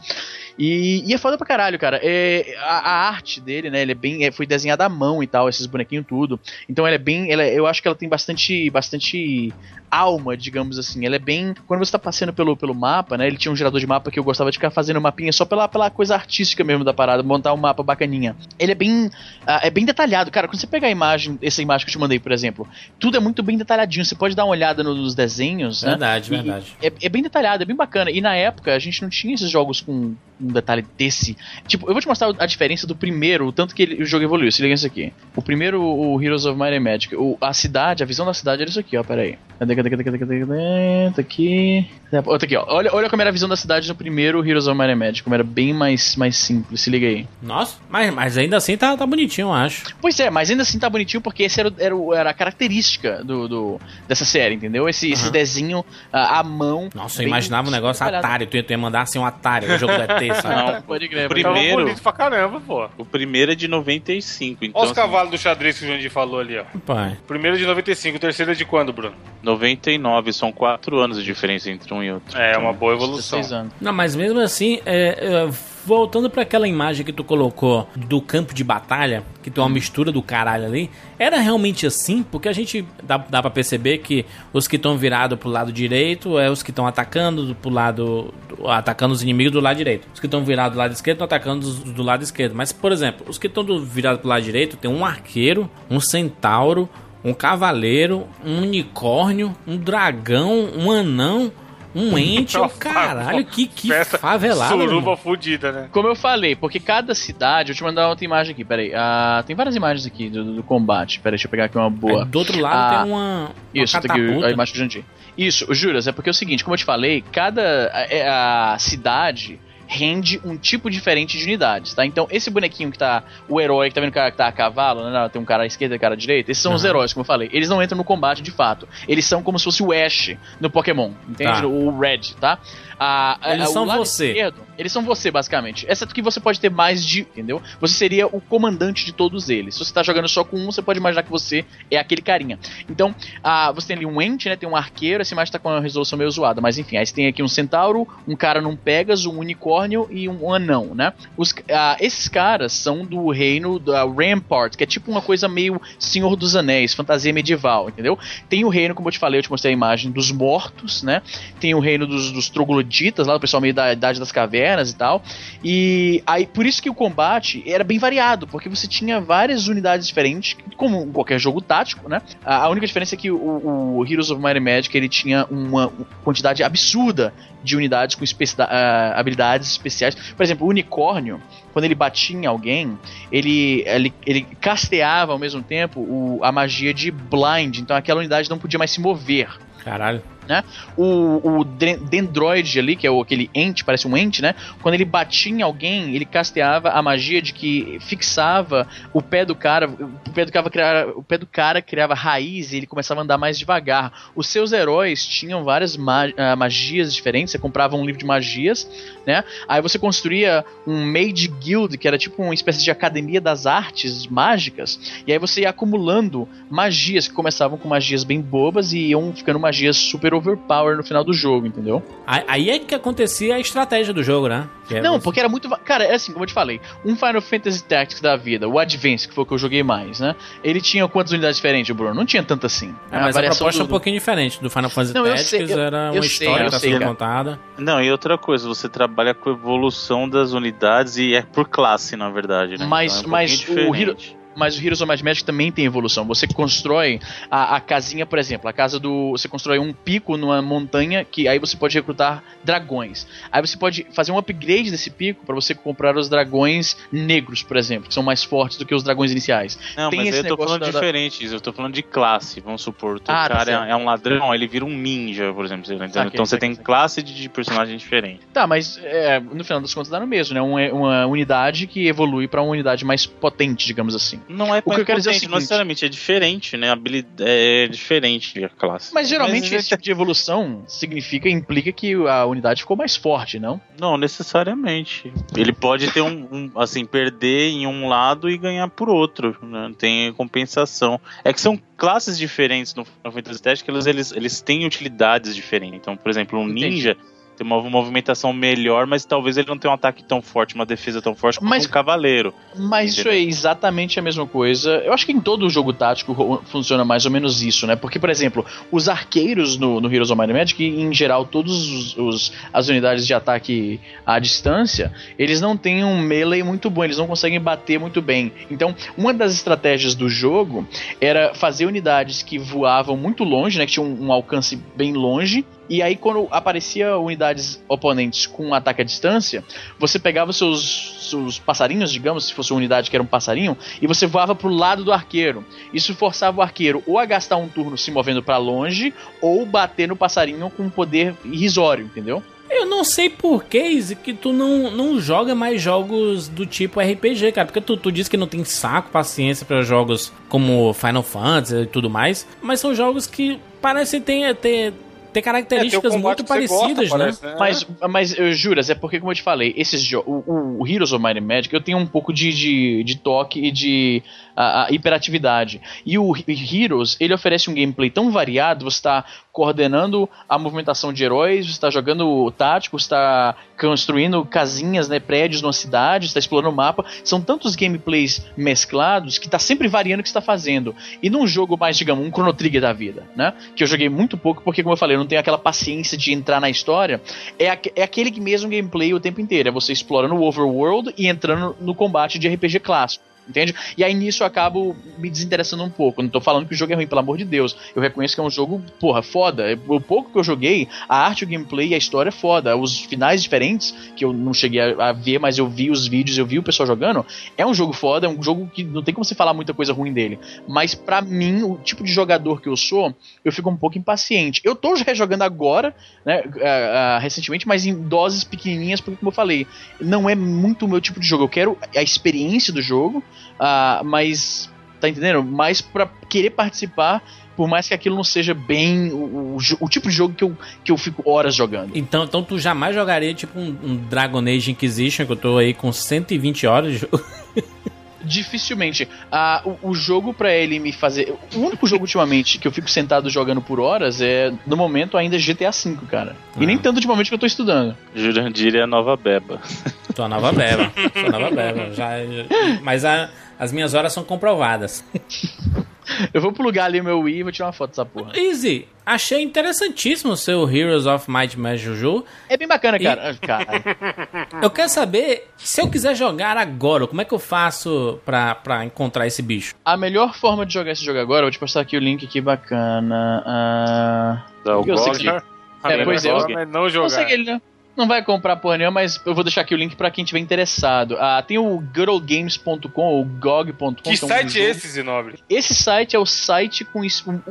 E, e é foda pra caralho, cara. É, a, a arte dele, né? Ele é bem. é, foi desenhada à mão e tal, esses bonequinhos tudo. Então ela é bem. Ela, é- eu acho que ela tem bastante. bastante alma, digamos assim. Ela é bem. Quando você tá passando pelo, pelo mapa, né? Ele tinha um gerador de mapa que eu gostava de ficar fazendo mapinha só pela, pela coisa artística mesmo da parada, montar um mapa bacaninha. Ele é bem. ah, é bem detalhado, cara. Quando você pega a imagem, essa imagem que eu te mandei, por exemplo, tudo é muito bem detalhadinho. Você pode dar uma olhada no- nos desenhos, né? Verdade, E- verdade. É, é bem detalhado, é bem bacana. E na época a gente não tinha esses jogos com um detalhe desse. Tipo, eu vou te mostrar a diferença do primeiro, o tanto que ele- o jogo evoluiu. Se liga nisso aqui. O primeiro, o Heroes of Might and Magic, o- a cidade, a visão da cidade era isso aqui, ó. Pera aí. Cadê, cadê, cadê, cadê, cadê, cadê? Tá aqui. Tá aqui, ó. Olha, olha como era a visão da cidade no primeiro Heroes of Might and Magic, como era bem mais, mais simples. Se liga aí. Nossa, mas, mas ainda assim tá, tá bonitinho, eu acho. Pois é, mas ainda assim tá bonitinho porque esse era, era, era a característica do, do- dessa série, entendeu? Esse, esse Aham. desenho à mão. Nossa, eu imaginava um negócio. Atari. Tu ia, tu ia mandar assim um Atari, o jogo do ET, sabe? Não, *laughs* Pode crer, o primeiro, bonito pra caramba, pô. o primeiro é de 95, então Olha os assim, cavalos do xadrez que o Jandir falou ali, ó. Pai. Primeiro é de 95, o terceiro é de quando, Bruno? 99, são 4 anos de diferença entre um e outro. É, uma boa evolução. 16 anos. Não, mas mesmo assim, é, é, voltando pra aquela imagem que tu colocou do campo de batalha, que tem uma mistura do caralho ali, era realmente assim? Porque a gente dá, dá pra perceber que os que estão virados pro lado direito é os que estão atacando do- pro lado. do- atacando os inimigos do lado direito. Os que estão virados do lado esquerdo estão atacando os do lado esquerdo. Mas, por exemplo, os que estão do- virados pro lado direito tem um arqueiro, um centauro, um cavaleiro, um unicórnio, um dragão, um anão. Um ente, Uma *laughs* caralho, que, que festa favelada. Suruba fudida, né? Como eu falei, porque cada cidade. Deixa eu te mandar outra imagem aqui, peraí. Ah, tem várias imagens aqui do, do combate. Peraí, deixa eu pegar aqui uma boa. Aí, do outro lado Ah, tem uma, uma Isso, tá aqui a imagem do Jandir. Isso, juras, é porque é o seguinte, como eu te falei, cada a, a cidade rende um tipo diferente de unidades, tá? Então, esse bonequinho que tá, o herói que tá vendo o cara que tá a cavalo, né? Tem um cara à esquerda e um cara à direita, esses são os Aham. heróis, como eu falei. Eles não entram no combate de fato. Eles são como se fosse o Ash no Pokémon, entende? Tá. O Red, tá? A- a- Eles o são você. eles são você, basicamente. Exceto que você pode ter mais de, entendeu? Você seria o comandante de todos eles. Se você tá jogando só com um, você pode imaginar que você é aquele carinha. Então, ah, você tem ali um ente, né? Tem um arqueiro, essa imagem tá com uma resolução meio zoada, mas enfim, aí você tem aqui um centauro, um cara num Pegasus, um unicórnio e um anão, né? Os, esses caras são do reino da Rampart, que é tipo uma coisa meio Senhor dos Anéis, fantasia medieval, entendeu? Tem o reino, como eu te falei, eu te mostrei a imagem dos mortos, né? Tem o reino dos, dos trogloditas, lá o pessoal meio da Idade das Cavernas e tal. E aí, por isso que o combate era bem variado, porque você tinha várias unidades diferentes, como em qualquer jogo tático, né? A, única diferença é que o, o Heroes of Might and Magic ele tinha uma quantidade absurda de unidades com especi- ah, habilidades especiais. Por exemplo, o unicórnio, quando ele batia em alguém, ele, ele, ele casteava ao mesmo tempo o- a magia de blind, então aquela unidade não podia mais se mover. Caralho. Né? O, o Dendroid ali, que é o, aquele ente, parece um ente, né? Quando ele batia em alguém, ele casteava a magia de que fixava o pé do cara, o pé do cara criava, o pé do cara criava raiz e ele começava a andar mais devagar. Os seus heróis tinham várias ma- ah, magias diferentes, você comprava um livro de magias, né? Aí você construía um Mage Guild, que era tipo uma espécie de academia das artes mágicas, e aí você ia acumulando magias que começavam com magias bem bobas e iam ficando magias super overpower no final do jogo, entendeu? Aí é que acontecia a estratégia do jogo, né? Que é Não, você- porque era muito. Cara, é assim, como eu te falei, um Final Fantasy Tactics da vida, o Advance, que foi o que eu joguei mais, né? Ele tinha quantas unidades diferentes, Bruno? Não tinha tanto assim. É, mas a, variação proposta é um do- pouquinho diferente. Do Final Fantasy Não, eu sei, Tactics eu- era eu uma história sei, sendo contada. Não, e outra coisa, você trabalha com a evolução das unidades e é por classe, na verdade, né? Mas- Então é um mas o Hero- diferente. Mas o Heroes of Might Magic também tem evolução. Você constrói a, a casinha, por exemplo, a casa do. Você constrói um pico numa montanha que aí você pode recrutar dragões. Aí você pode fazer um upgrade desse pico para você comprar os dragões negros, por exemplo, que são mais fortes do que os dragões iniciais. Não, tem mas eu tô falando da- diferente, eu tô falando de classe, vamos supor. O Ah, tá cara certo. é, é um ladrão, ele vira um ninja, por exemplo. Saquei, então você tem classe de, de personagem diferente. Tá, mas é, no final das contas dá no mesmo, né? Uma, uma unidade que evolui para uma unidade mais potente, digamos assim. Não é que eu quero dizer é o seguinte- não necessariamente, é diferente, né? É diferente a classe. Mas geralmente Mas- esse tipo de evolução significa, implica que a unidade ficou mais forte, não? Não necessariamente. Ele pode ter um, um, assim, perder em um lado e ganhar por outro, né? Tem compensação. É que são classes diferentes no Final Fantasy Tactics, que eles, eles, eles têm utilidades diferentes. Então, por exemplo, um Entendi. ninja tem uma movimentação melhor, mas talvez ele não tenha um ataque tão forte, uma defesa tão forte como Mas- um cavaleiro. Mas isso é exatamente a mesma coisa. Eu acho que em todo jogo tático funciona mais ou menos isso, né? Porque, por exemplo, os arqueiros no, no Heroes of Might and Magic, em geral, os- as unidades de ataque à distância, eles não têm um melee muito bom, eles não conseguem bater muito bem. Então, uma das estratégias do jogo era fazer unidades que voavam muito longe, né? Que tinham um, um alcance bem longe. E aí, quando aparecia unidades oponentes com um ataque à distância, você pegava seus, seus passarinhos, digamos, se fosse uma unidade que era um passarinho, e você voava pro lado do arqueiro. Isso forçava o arqueiro ou a gastar um turno se movendo para longe, ou bater no passarinho com um poder irrisório, entendeu? Eu não sei por que, que tu não, não joga mais jogos do tipo RPG, cara. Porque tu, tu diz que não tem saco, paciência pra jogos como Final Fantasy e tudo mais. Mas são jogos que parecem ter, ter, ter características É, tem muito você gosta, parecidas, né? parece, né? Mas, mas eu juras, é porque, como eu te falei, esses. O, o Heroes of Might and Magic, eu tenho um pouco de, de, de toque e de a, a hiperatividade. E o Heroes, ele oferece um gameplay tão variado, você está coordenando a movimentação de heróis, você está jogando tático, você está construindo casinhas, né, prédios numa cidade, você está explorando o mapa. São tantos gameplays mesclados que está sempre variando o que você está fazendo. E num jogo mais, digamos, um Chrono Trigger da vida, né? Que eu joguei muito pouco, porque, como eu falei, eu não tenho aquela paciência de entrar na história. É, é aquele mesmo gameplay o tempo inteiro. É você explorando o overworld e entrando no combate de RPG clássico. Entende? E aí nisso eu acabo me desinteressando um pouco. Não tô falando que o jogo é ruim, pelo amor de Deus. Eu reconheço que é um jogo, porra, foda. O pouco que eu joguei, a arte, o gameplay e a história é foda. Os finais diferentes, que eu não cheguei a, a ver, mas eu vi os vídeos, eu vi o pessoal jogando. É um jogo foda, é um jogo que não tem como você falar muita coisa ruim dele. Mas pra mim, o tipo de jogador que eu sou, eu fico um pouco impaciente. Eu tô rejogando agora, né, ah, ah, recentemente, mas em doses pequenininhas, porque como eu falei, não é muito o meu tipo de jogo. Eu quero a experiência do jogo, ah, mas tá entendendo? Mais pra querer participar, por mais que aquilo não seja bem o, o o tipo de jogo que eu, que eu fico horas jogando. Então, então tu jamais jogaria tipo um, um Dragon Age Inquisition, que eu tô aí com 120 horas de jogo. *laughs* Dificilmente. Ah, o, o jogo pra ele me fazer. O único jogo ultimamente que eu fico sentado jogando por horas é, no momento, ainda GTA V, cara. E Ah. nem tanto ultimamente que eu tô estudando. Jurandir é a nova beba. Tô a nova beba. Tô a nova beba. Já, já- mas a- as minhas horas são comprovadas. *laughs* Eu vou plugar ali o meu Wii e vou tirar uma foto dessa porra. Easy, achei interessantíssimo o seu Heroes of Might and Magic Juju. É bem bacana, cara. Ah, cara. *laughs* Eu quero saber, se eu quiser jogar agora, como é que eu faço pra, pra encontrar esse bicho? A melhor forma de jogar esse jogo agora, eu vou te postar aqui o link aqui bacana. Ah, Dá o Eu sei que- É, pois é, é não jogar. Consegue ele, né? Não vai comprar porra nenhuma, mas eu vou deixar aqui o link pra quem tiver interessado. Ah, tem o girlgames.com ou gog.com. Que é um site é esse, Zinobre? Esse site é o site com o,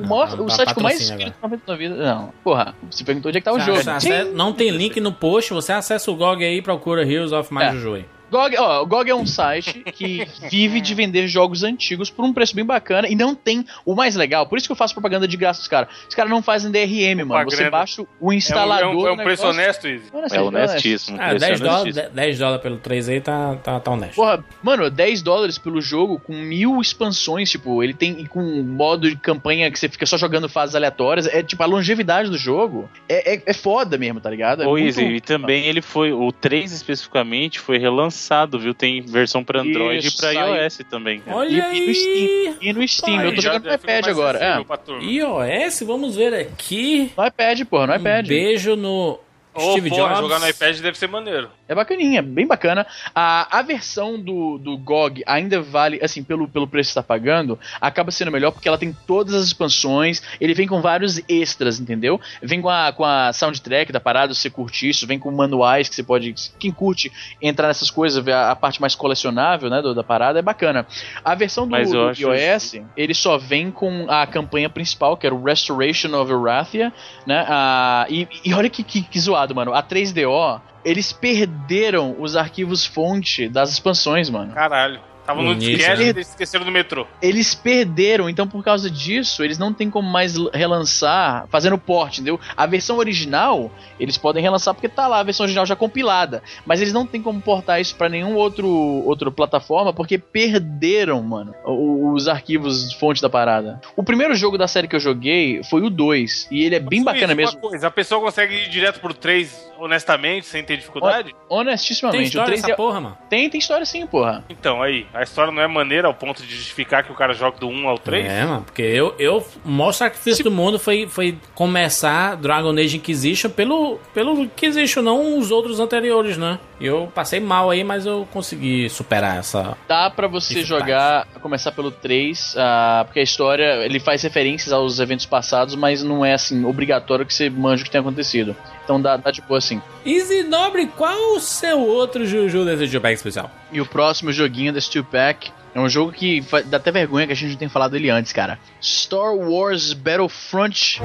maior, não, o site com mais inscritos na vida. Não, porra, você perguntou onde é que tá o jogo. acessa- não tem link no post, você acessa o GOG aí e procura Heroes of Might É. Aí. GOG, ó, o GOG é um site que *laughs* vive de vender jogos antigos por um preço bem bacana e não tem o mais legal. Por isso que eu faço propaganda de graça dos caras. Os caras não fazem DRM, mano. Você Propaganda. baixa o É um, instalador. é um, é um do preço negócio. honesto, Izzy. É honestíssimo. Ah, preço 10 é dólares, honestíssimo. 10 dólares pelo 3 aí tá, tá, tá honesto. Porra, mano, 10 dólares pelo jogo com mil expansões, tipo, ele tem com um modo de campanha que você fica só jogando fases aleatórias. É tipo, a longevidade do jogo é, é, é foda mesmo, tá ligado? É Ô, muito- Easy, e também ele foi, o 3 especificamente, foi relançado, viu? Tem versão pra Android Isso, e pra saiu. iOS também. cara. Olha E- e no aí! Steam. E no Steam, eu tô jogando no iPad agora. É, iOS, vamos ver aqui. no iPad, porra, no Um iPad. beijo no Ô, Steve porra, Jobs. jogar no iPad deve ser maneiro. É bacaninha, bem bacana. A, a versão do, do GOG ainda vale, assim, pelo, pelo preço que você tá pagando, acaba sendo melhor porque ela tem todas as expansões, ele vem com vários extras, entendeu? Vem com a, com a soundtrack da parada, você curtir isso, vem com manuais que você pode. Quem curte entrar nessas coisas, ver a, a parte mais colecionável, né, do- da parada, é bacana. A versão do, do iOS, ele só vem com a campanha principal, que era o Restoration of Erathia, né? Ah, e, e olha que, que, que zoado, mano. A 3DO, eles perderam os arquivos fonte das expansões, mano. Caralho. Tava no disquete né? e eles esqueceram do metrô. Eles perderam, então por causa disso, eles não tem como mais relançar fazendo port, entendeu? A versão original, eles podem relançar porque tá lá a versão original já compilada, mas eles não tem como portar isso pra nenhum outro outra plataforma porque perderam, mano, o- os arquivos fonte da parada. O primeiro jogo da série que eu joguei foi o 2, e ele é bem Luiz, bacana uma mesmo. Coisa, a pessoa consegue ir direto pro 3 honestamente, sem ter dificuldade? Tem Honestissimamente, o história 3 essa é... porra, mano. tem, tem história sim, porra. Então, aí, a história não é maneira ao ponto de justificar que o cara joga do 1 ao 3? É, mano, porque eu, eu o maior sacrifício do mundo foi, foi começar Dragon Age Inquisition pelo, pelo Inquisition, não os outros anteriores, né? Eu passei mal aí, mas eu consegui superar essa. Dá pra você Dificuldade. jogar, começar pelo 3, ah, porque a história, ele faz referências aos eventos passados, mas não é assim, obrigatório que você manja o que tem acontecido. Então dá, dá de boa assim. Easy Nobre, qual o seu outro Juju desse Jupack especial? E o próximo joguinho desse Two Pack é um jogo que dá até vergonha que a gente não tenha falado dele antes, cara. Star Wars Battlefront.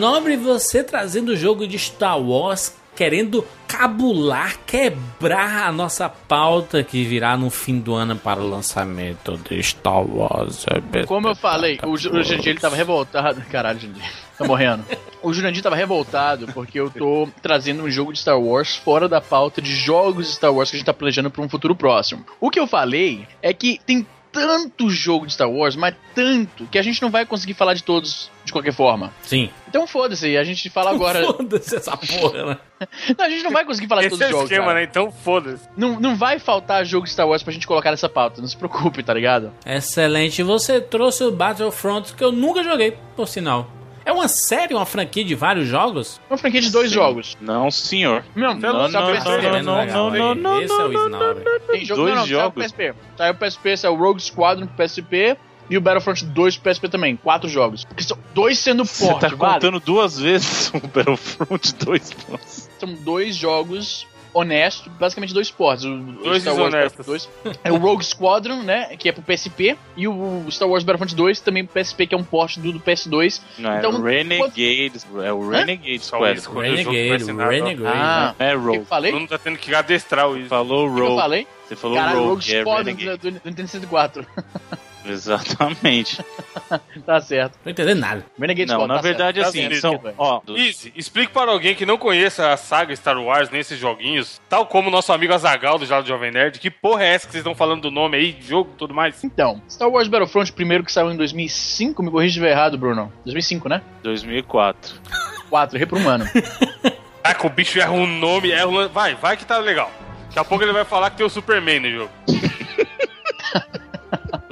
Nobre, você trazendo o jogo de Star Wars, querendo cabular, quebrar a nossa pauta que virá no fim do ano para o lançamento de Star Wars. Como eu falei, o, Ju- o Jurandir ele tava revoltado. *laughs* Caralho, Jurandir. Tá morrendo. O Jurandir tava revoltado porque eu tô trazendo um jogo de Star Wars fora da pauta de jogos de Star Wars que a gente tá planejando pra um futuro próximo. O que eu falei é que tem tanto jogo de Star Wars, mas tanto, que a gente não vai conseguir falar de todos de qualquer forma. Sim. Então foda-se, a gente fala agora. *laughs* Foda-se essa porra, né? *laughs* Não, a gente não vai conseguir falar de todos é os jogos. esquema, cara. né? Então foda-se. Não, não vai faltar jogo de Star Wars pra gente colocar nessa pauta, não se preocupe, tá ligado? Excelente. Você trouxe o Battlefront que eu nunca joguei, por sinal. É uma série, uma franquia de vários jogos? É uma franquia de dois Sim. jogos. Não, senhor. Não, Não, não, PSP. não, não, não, não, Esse é o Nobre. Tem jogo, Dois não, não, jogos. Saiu o PSP. Saiu o PSP, saiu o Rogue Squadron pro PSP e o Battlefront 2 pro PSP também. Quatro jogos. Que são dois sendo Você forte, tá vale? contando duas vezes o Battlefront 2 pontos. São dois jogos honestos, basicamente dois portos. O, o Dois Star Wars desonestos. Battlefront 2 é o Rogue Squadron, né, que é pro PSP, e o Star Wars Battlefront 2 também pro PSP, que é um port do, do PS2. Não, Então, é o Renegade. É o Renegade Só Squad. isso, quando o Renegade, ó. Renegade. Ah, É o Rogue. falei? Todo mundo tá tendo que adestrar o Izzy. Falou O que eu Rogue. falei? Você falou Caralho, Rogue Rogue, é Squadron Renegade. do, do Nintendo 64. *laughs* *laughs* Exatamente. *laughs* tá certo. Não tô entendendo nada. Renegade Não, Squadron, na tá verdade, certo. assim, Tá são. Ó, Easy, explique para alguém que não conheça a saga Star Wars nesses joguinhos, tal como o nosso amigo Azagal do Jalo Jovem Nerd, que porra é essa que vocês estão falando do nome aí, jogo e tudo mais? Então, Star Wars Battlefront, primeiro que saiu em 2005, me corrija se estiver errado, Bruno. 2005, né? 2004. 4, errei por um ano. *laughs* Caraca, o bicho erra um nome, erra um... Vai, vai que tá legal. Daqui a pouco ele vai falar que tem o Superman no jogo.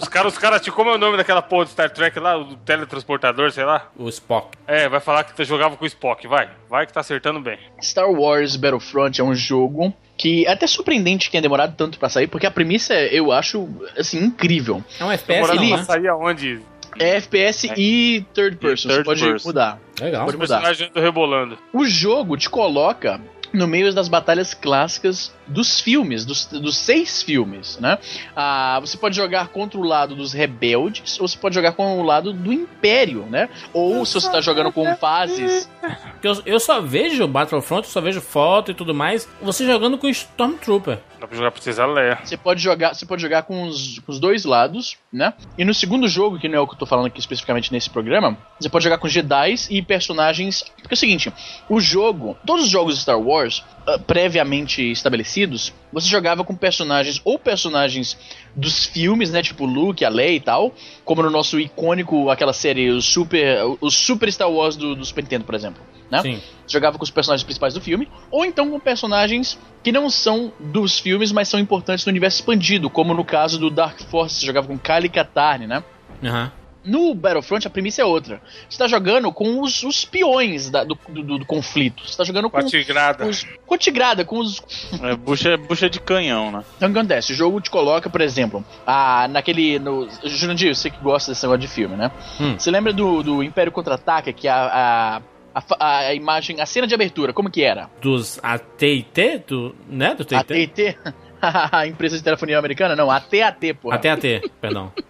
Os caras, os caras, como é o nome daquela porra do Star Trek lá, o teletransportador, sei lá? O Spock. É, vai falar que tu jogava com o Spock, vai. Vai que tá acertando bem. Star Wars Battlefront é um jogo que é até surpreendente que tenha demorado tanto pra sair, porque a premissa é, eu acho, assim, incrível. É um FPS, Demorando não, pra né? sair aonde? É FPS e third person, third você pode person. mudar. Legal. Pode O mudar. rebolando. O jogo te coloca no meio das batalhas clássicas dos filmes, dos, dos seis filmes, né? Ah, você pode jogar contra o lado dos rebeldes, ou você pode jogar com o lado do Império, né? Ou se você tá jogando com fases. *laughs* Eu, eu só vejo Battlefront, eu só vejo foto e tudo mais, você jogando com Stormtrooper. Dá pra jogar Princesa Leia. Você pode jogar, você pode jogar com os, com os dois lados, né? E no segundo jogo, que não é o que eu tô falando aqui especificamente nesse programa, você pode jogar com Jedi e personagens. Porque é o seguinte, o jogo, todos os jogos de Star Wars ah, previamente estabelecidos, você jogava com personagens ou personagens dos filmes, né, tipo Luke, a Leia e tal, como no nosso icônico aquela série o Super, o Super Star Wars do, do Super Nintendo, por exemplo, né? Sim. Você jogava com os personagens principais do filme, ou então com personagens que não são dos filmes, mas são importantes no universo expandido, como no caso do Dark Force, você jogava com Kali Katarn, né? Aham. No Battlefront a premissa é outra. Você tá jogando com os, os peões da- do, do- do conflito. Você tá jogando com, Com a tigrada. os. Com a tigrada, com os. É bucha, bucha de canhão, né? Então o que acontece? O jogo te coloca, por exemplo, a, naquele. No, Jurandir, você que gosta desse negócio de filme, né? Hum. Você lembra do, do Império Contra-Ataca, que a, a, a, a imagem, a cena de abertura, como que era? Dos AT&T, do, né? Do A TT? TT? *laughs* a empresa de telefonia americana? Não, a TAT, porra. AT&T, perdão. *laughs*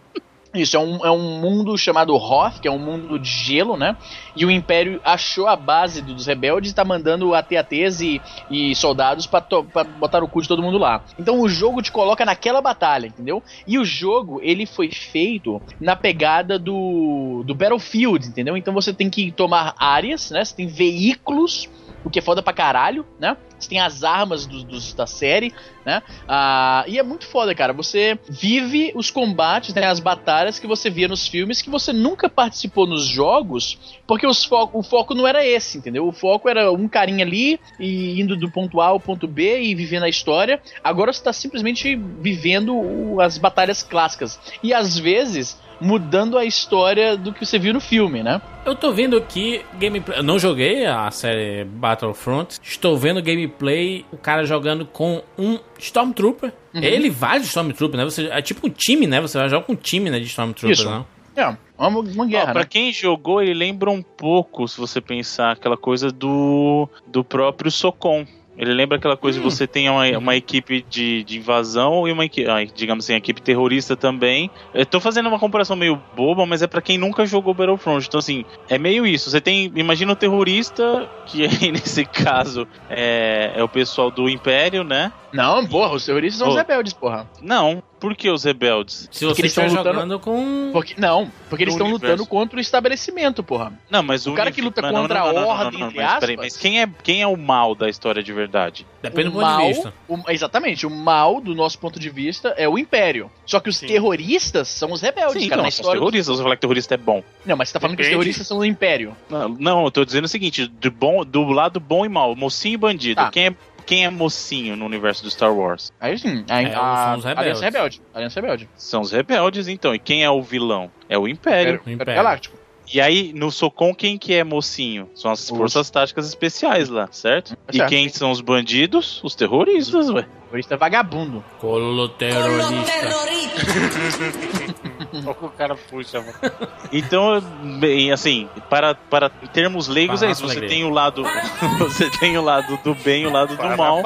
Isso, é um, é um mundo chamado Hoth, que é um mundo de gelo, né? E o Império achou a base dos rebeldes e tá mandando AT-ATs e, e soldados pra, botar o cu de todo mundo lá. Então o jogo te coloca naquela batalha, entendeu? E o jogo, ele foi feito na pegada do, do Battlefield, entendeu? Então você tem que tomar áreas, né? Você tem veículos, o que é foda pra caralho, né? Você tem as armas dos, dos- da série, né? Ah, e é muito foda, cara. Você vive os combates, né, as batalhas que você via nos filmes que você nunca participou nos jogos, porque fo o foco não era esse, entendeu? O foco era um carinha ali e indo do ponto A ao ponto B e vivendo a história. Agora você tá simplesmente vivendo o- as batalhas clássicas. E às vezes mudando a história do que você viu no filme, né? Eu tô vendo aqui gameplay. Eu não joguei a série Battlefront. Estou vendo gameplay, o cara jogando com um Stormtrooper. Uhum. Ele, vários Stormtrooper, né? Você, é tipo um time, né? Você vai jogar com um time né, de Stormtrooper, Isso. não? É, uma, uma guerra, Ó, pra né? quem jogou, ele lembra um pouco, se você pensar, aquela coisa do, do próprio Socom. Ele lembra aquela coisa de você tem uma, uma equipe de, de invasão e uma equipe, digamos assim, equipe terrorista também. Eu tô fazendo uma comparação meio boba, mas é pra quem nunca jogou Battlefront. Então, assim, é meio isso. Você tem, imagina o terrorista, que *laughs* aí nesse caso é, é o pessoal do Império, né? Não, porra, os terroristas são os Ô. rebeldes, porra. Não, por que os rebeldes? Se Porque eles estão lutando- jogando com. Porque, não, porque eles estão lutando contra o estabelecimento, porra. Não, mas O cara que luta não, não, contra não, não, a não, não, ordem, não, não, entre mas, peraí, aspas. mas quem é, quem é o mal da história de verdade? Depende o do ponto mal, de vista. o- exatamente, o mal, do nosso ponto de vista, é o Império. Só que os Sim. terroristas são os rebeldes, Sim, cara. então, na são os história. terroristas. Você falar que terrorista é bom. Não, mas você tá falando que os Depende. terroristas são do Império. Não, não, eu tô dizendo o seguinte: do, bom, do lado bom e mal, mocinho e bandido. Tá. Quem, é, quem é mocinho no universo do Star Wars? Aí sim, a, É, a, são os rebeldes. Aliança Rebelde. Aliança Rebelde. São os rebeldes, então. E quem é o vilão? É o Império. O Império. Galáctico. E aí, no Socom, quem que é mocinho? São as Os- forças táticas especiais lá, certo? E Certo. quem são os bandidos? Os terroristas, ué. O terrorista é vagabundo. Colo terrorista. Olha o que o cara puxa, mano. *laughs* Então, bem, assim, para, para termos leigos é isso. Você alegria. tem o lado. *laughs* Você tem o lado do bem e o lado do mal.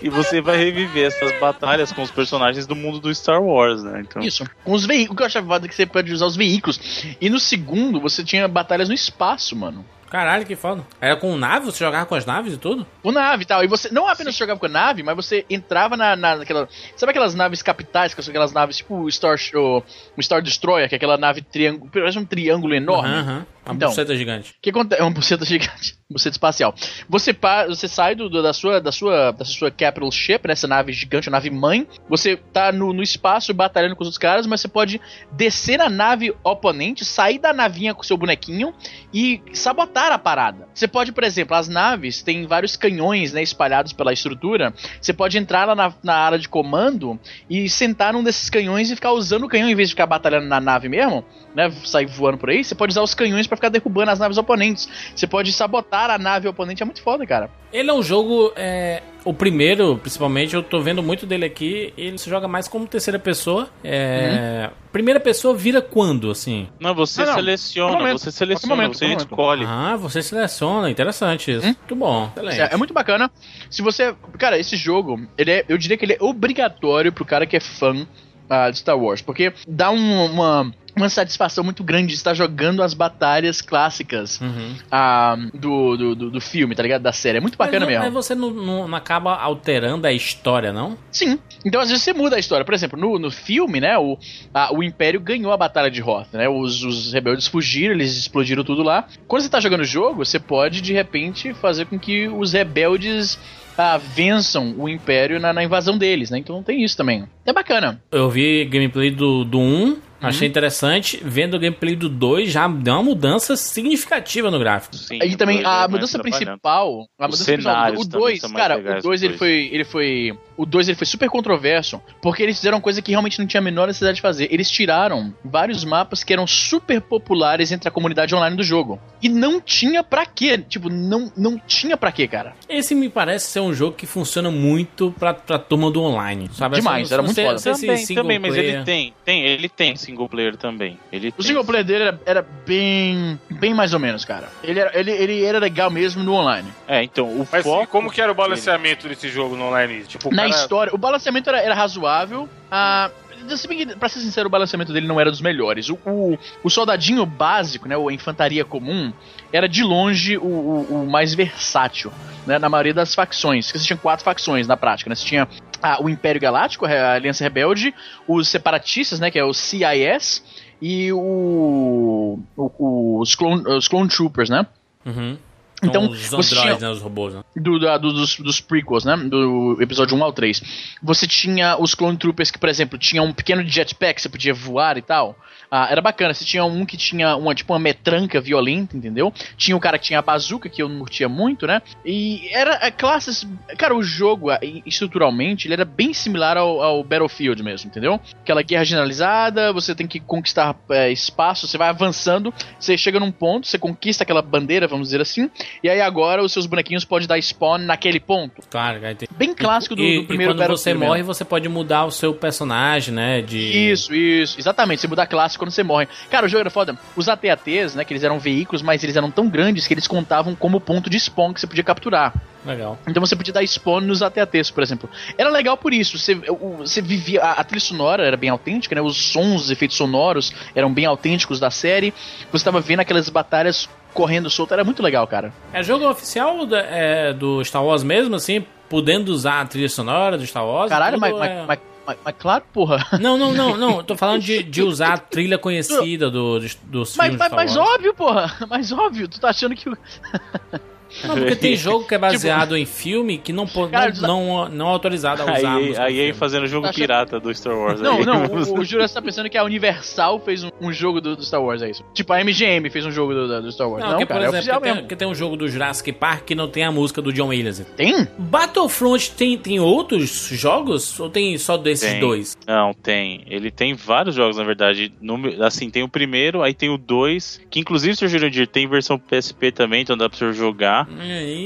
E você vai reviver essas batalhas com os personagens do mundo do Star Wars, né? Então, Isso. Com os veículos. O que eu achava é que você pode usar os veículos. E no segundo, você tinha batalhas no espaço, mano. Caralho, que foda. Era com nave? Você jogava com as naves e tudo? Com nave e tal. E você não apenas jogava com a nave, mas você entrava na, na, naquela. Sabe aquelas naves capitais, que são aquelas naves tipo o Star, o, o Star Destroyer, que é aquela nave triângulo. Parece um triângulo enorme. Aham. Uma Então. buceta gigante. que acontece? É uma buceta *laughs* gigante, buceta espacial. Você, pa- você sai do, do- da, sua, da, sua, da sua capital ship, né, essa nave gigante, a nave mãe. Você tá no, no espaço batalhando com os outros caras, mas você pode descer na nave oponente, sair da navinha com seu bonequinho e sabotar a parada. Você pode, por exemplo, as naves têm vários canhões né, espalhados pela estrutura. Você pode entrar lá na, na área de comando e sentar num desses canhões e ficar usando o canhão em vez de ficar batalhando na nave mesmo, né? Sair voando por aí. Você pode usar os canhões pra ficar derrubando as naves oponentes. Você pode sabotar a nave oponente, é muito foda, cara. Ele é um jogo. É, o primeiro, principalmente, eu tô vendo muito dele aqui. Ele se joga mais como terceira pessoa. É, Primeira pessoa vira quando, assim? Não, você Não, não. seleciona, momento, você seleciona, momento, você escolhe. Ah, você seleciona. Interessante isso. Muito bom. Excelente. É, é muito bacana. Se você. Cara, esse jogo, ele é, eu diria que ele é obrigatório pro cara que é fã ah, de Star Wars. Porque dá um- uma. Uma satisfação muito grande de estar jogando as batalhas clássicas Uhum. ah, do, do, do, filme, tá ligado? Da série. É muito bacana mas, não- mesmo. mas você não, não- não acaba alterando a história, não? Sim. Então, às vezes, você muda a história. Por exemplo, no, no filme, né, o, a- o Império ganhou a Batalha de Hoth, né? Os, os rebeldes fugiram, eles explodiram tudo lá. Quando você tá jogando o jogo, você pode, de repente, fazer com que os rebeldes ah, vençam o Império na, na invasão deles, né? Então tem isso também. É bacana. Eu vi gameplay do, do 1, Uhum. achei interessante. Vendo o gameplay do 2, já deu uma mudança significativa no gráfico. Sim, Aí também, a é mais mudança principal. A mudança principal. O também 2, são mais cara, o 2 no ele foi. Ele foi. O 2 ele foi super controverso. Porque eles fizeram coisa que realmente não tinha a menor necessidade de fazer. Eles tiraram vários mapas que eram super populares entre a comunidade online do jogo. E não tinha pra quê. Tipo, não, não tinha pra quê, cara. Esse me parece ser um jogo que funciona muito pra, pra turma do online. Sabe? Demais, Assim, era muito sei- foda. se Também, também, mas ele tem, tem, ele tem single player também. Ele O tem. single player dele era, era bem. bem mais ou menos, cara. Ele era, ele, ele era legal mesmo no online. É, então, o Mas foco... como que era o balanceamento desse jogo no online? Tipo, o Na história, o balanceamento era, era razoável. Ah, se bem que, pra ser sincero, o balanceamento dele não era dos melhores. O, o, o soldadinho básico, né, a infantaria comum, era de longe o, o- o mais versátil, né, na maioria das facções. Porque você tinha quatro facções na prática, né? Você tinha ah, o Império Galáctico, a Aliança Rebelde, os separatistas, né, que é o CIS, e o, o- os, clone, os Clone Troopers, né? Uhum. Então, os você androids, tinha- né? Os robôs, né? do, da- do- dos, dos prequels, né? Do episódio 1 ao 3. Você tinha os Clone Troopers que, por exemplo, tinham um pequeno jetpack, você podia voar e tal. Ah, era bacana. Você tinha um que tinha uma, tipo, uma metranca violenta, entendeu? Tinha o cara que tinha a bazuca, que eu não curtia muito, né? E era é, classes. Cara, o jogo, e- estruturalmente, ele era bem similar ao, ao Battlefield mesmo, entendeu? Aquela guerra generalizada, você tem que conquistar é, espaço, você vai avançando, você chega num ponto, você conquista aquela bandeira, vamos dizer assim, e aí agora os seus bonequinhos podem dar spawn naquele ponto. Claro. Bem clássico do, e, do primeiro e quando você morre, mesmo. você pode mudar o seu personagem, né? De... Isso, isso. Exatamente, você muda a classe quando você morre. Cara, o jogo era foda. Os AT-ATs, né, que eles eram veículos, mas eles eram tão grandes que eles contavam como ponto de spawn que você podia capturar. Legal. Então você podia dar spawn nos AT-ATs, por exemplo. Era legal por isso. Você, você vivia. A, a trilha sonora era bem autêntica, né? Os sons, os efeitos sonoros eram bem autênticos da série. Você tava vendo aquelas batalhas correndo solto. Era muito legal, cara. É jogo oficial da- é, do Star Wars mesmo, assim? Podendo usar a trilha sonora do Star Wars? Caralho, mas, é- mas, mas, mas- mas claro, porra. Não, não, não, não. *laughs* Tô falando de, de usar a trilha conhecida do, dos, dos Mas, mas, Star mas Wars. óbvio, porra. *laughs* Mas óbvio. Tu tá achando que. *laughs* Não, porque tem *laughs* jogo que é baseado em filme que não, Cara, não, não, não é autorizado a usar a EA, música a do EA filme. fazendo jogo Tá achando- pirata do Star Wars. Não, aí. não, o, *laughs* o Júlio tá pensando que a Universal fez um, um jogo do, do Star Wars, é isso. Tipo, a MGM fez um jogo do, do Star Wars. Não, Não, que, cara, por é exemplo, oficial que tem, que tem um jogo do Jurassic Park que não tem a música do John Williams. Tem? Battlefront tem, tem outros jogos? Ou tem só desses Tem. dois? Não, tem. Ele tem vários jogos, na verdade. Número- assim, tem o primeiro, aí tem o dois, que inclusive, Sr. Jurandir, tem versão PSP também, então dá pra você jogar.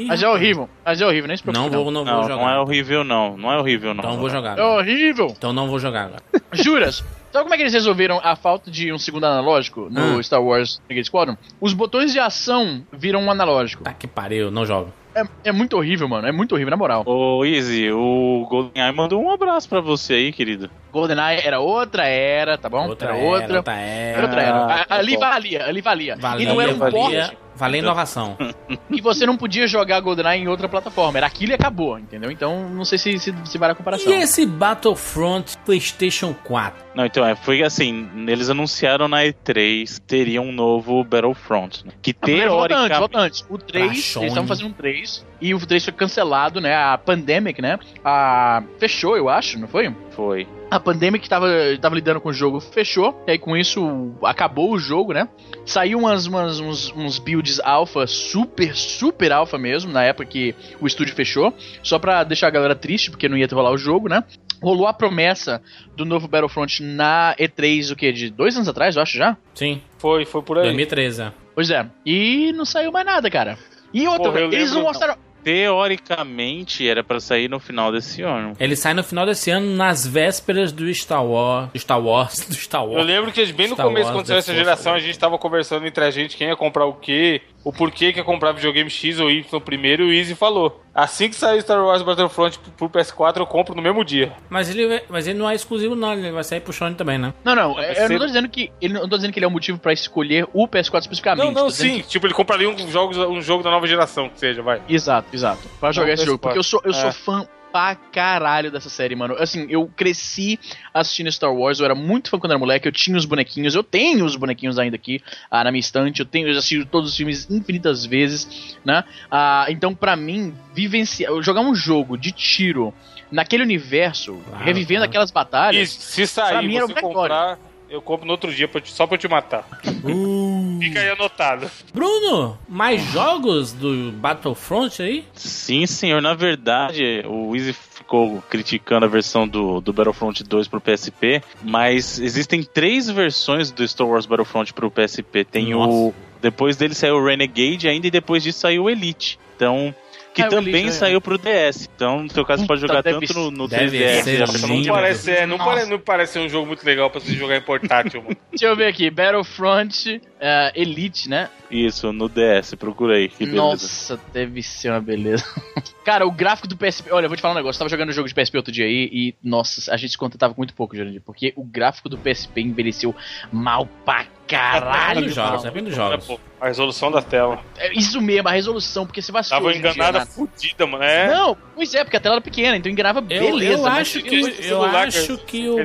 Mas é horrível. Mas é horrível, nem se preocupe. Não vou, não, Não, vou não, jogar. é horrível, não. Não é horrível, não. Então vou jogar. É horrível. Então não vou jogar agora. *laughs* Juras. Sabe como é que eles resolveram a falta de um segundo analógico no Ah. Star Wars Renegade Squadron? Os botões de ação viram um analógico. Tá que pariu, não jogo. É, é muito horrível, mano. É muito horrível, na moral. Ô, Easy, o GoldenEye mandou um abraço pra você aí, querido. GoldenEye era outra era, tá bom? Outra era era, outra. era. Era outra era. A- ali tá bom. valia, ali valia. Valia, e não era um valia, porte. valia, Valeu inovação. *laughs* E você não podia jogar GoldenEye em outra plataforma. Era aquilo e acabou, entendeu? Então, não sei se, se, se vale a comparação. E esse Battlefront PlayStation 4? Não, então, é, foi assim, eles anunciaram na E3 teria um novo Battlefront, né? que Ah, mas volta antes, teoricamente... volta antes. O 3, Pra eles estavam fazendo um 3 e o 3 foi cancelado, né? A Pandemic, né? A... Fechou, eu acho, não foi? Foi. A Pandemic tava, tava lidando com o jogo, fechou. E aí com isso acabou o jogo, né? Saiu umas, umas- uns, uns builds alpha, super, super alpha mesmo, na época que o estúdio fechou. Só pra deixar a galera triste, porque não ia ter rolar o jogo, né? Rolou a promessa do novo Battlefront na E3, o que? De dois anos atrás, eu acho já? Sim, Foi, foi por aí. 2013. é. Pois é. E não saiu mais nada, cara. E outra, Porra, eles não lembro- mostraram. Teoricamente era pra sair no final desse ano. Ele sai no final desse ano, nas vésperas do Star Wars. Do Star Wars. Do Star Eu Wars. lembro que bem no Star começo, Wars, quando saiu essa geração, a gente tava conversando entre a gente quem ia comprar o quê, o porquê que ia comprar videogame X ou Y primeiro, e o Easy falou. Assim que sair Star Wars Battlefront pro pro PS4, eu compro no mesmo dia. Mas ele, mas ele não é exclusivo, não. Ele vai sair pro Sony também, né? Não, não, Vai eu não tô dizendo que. Ele não tô dizendo que ele é um motivo pra escolher o PS4 especificamente. Não, não, sim. Tipo, ele compraria um, jogos, um jogo da nova geração, que seja, vai. Exato, exato. Pra jogar Não, esse jogo. PS4. Porque eu sou, eu sou É. fã pra caralho dessa série, mano. Assim, eu cresci assistindo Star Wars, eu era muito fã quando era moleque, eu tinha os bonequinhos, eu tenho os bonequinhos ainda aqui ah, na minha estante, eu tenho, eu já assisti todos os filmes infinitas vezes, né? Ah, então, pra mim, vivenciar, jogar um jogo de tiro naquele universo, Claro, revivendo aquelas E batalhas. se pra sair mim era você comprar, eu compro no outro dia, pra te- só pra eu te matar. Fica aí anotado. Bruno, mais jogos do Battlefront aí? Sim, senhor. Na verdade, o Easy ficou criticando a versão do, do Battlefront 2 pro PSP, mas existem três versões do Star Wars Battlefront pro PSP. Tem o. Depois dele saiu o Renegade ainda e depois disso saiu o Elite. Então. Que o também né? saiu pro DS. Então, no seu caso, você pode jogar deve tanto no, no deve 3DS. ser já lindo, pra Não parece, é, não, Nossa. pare, não parece ser um jogo muito legal pra você jogar em portátil, mano. *laughs* Deixa eu ver aqui, Battlefront eh, Elite, né? Isso, no DS, procura aí. Que beleza. Nossa, deve ser uma beleza. *laughs* Cara, o gráfico do PSP. Olha, eu vou te falar um negócio. Eu tava jogando um jogo de PSP outro dia aí e, nossa, a gente se contentava com muito pouco, Jurandir. Porque o gráfico do PSP envelheceu mal pra caralho. Depende dos jogos, mal. depende dos É, jogos. a resolução da tela. É isso mesmo, a resolução, porque você vai Tava enganada fudida, mano. É. Não, pois é, porque a tela era pequena, então enganava Eu, beleza. eu mas acho eu- que, eu acho que o.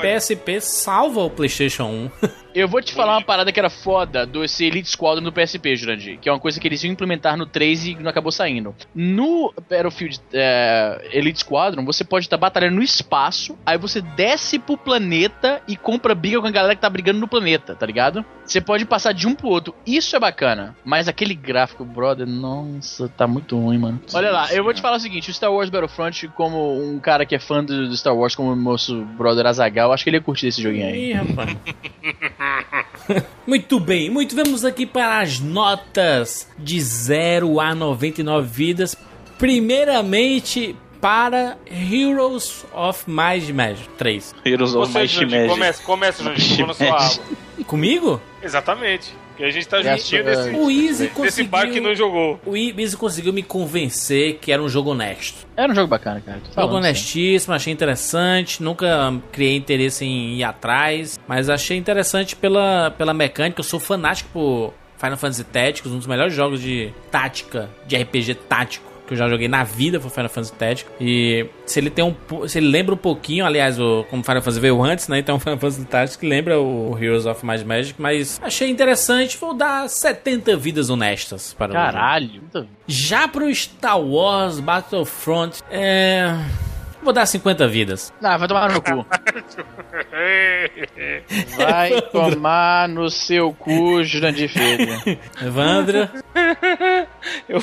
PSP salva o PlayStation 1. *laughs* Eu vou te falar uma parada que era foda do esse Elite Squadron do PSP, Jurandir. Que é uma coisa que eles iam implementar no 3 e não acabou saindo. No Battlefield é, Elite Squadron, você pode estar batalhando no espaço, aí você desce pro planeta e compra briga com a galera que tá brigando no planeta, tá ligado? Você pode passar de um pro outro. Isso é bacana. Mas aquele gráfico, brother, nossa, tá muito ruim, mano. Olha lá, eu vou te falar o seguinte: o Star Wars Battlefront, como um cara que é fã do, do Star Wars, como o nosso brother Azagal, acho que ele ia curtir esse joguinho aí. Ih, rapaz. *laughs* *laughs* muito bem, muito vamos aqui para as notas de 0 a 99 vidas. Primeiramente para Heroes of Might Magic 3. Heroes of Might Magic. começa, começa, Might vou na sua. *laughs* Comigo? Exatamente. Porque a gente tá juntinho sou- desse, O Easy desse bar que não conseguiu... jogou. O Easy conseguiu me convencer que era um jogo honesto. Era um jogo bacana, cara. Tô Jogo falando, honestíssimo, achei interessante. Nunca criei interesse em ir atrás, mas achei interessante pela, pela mecânica. Eu sou fanático por Final Fantasy Tactics, um dos melhores jogos de tática, de RPG tático que eu já joguei na vida foi Final Fantasy Tactics. E se ele tem um, se ele lembra um pouquinho, aliás, o, como Final Fantasy veio antes, né? Então *laughs* Final Fantasy Tactics que lembra o Heroes of Might Magic, mas achei interessante. Vou dar 70 vidas honestas para. Caralho. Já pro Star Wars Battlefront, é. Vou dar 50 vidas. Ah, vai tomar no cu. *laughs* Vai tomar no seu cu, Jurandir Filho. Evandro, *laughs* Eu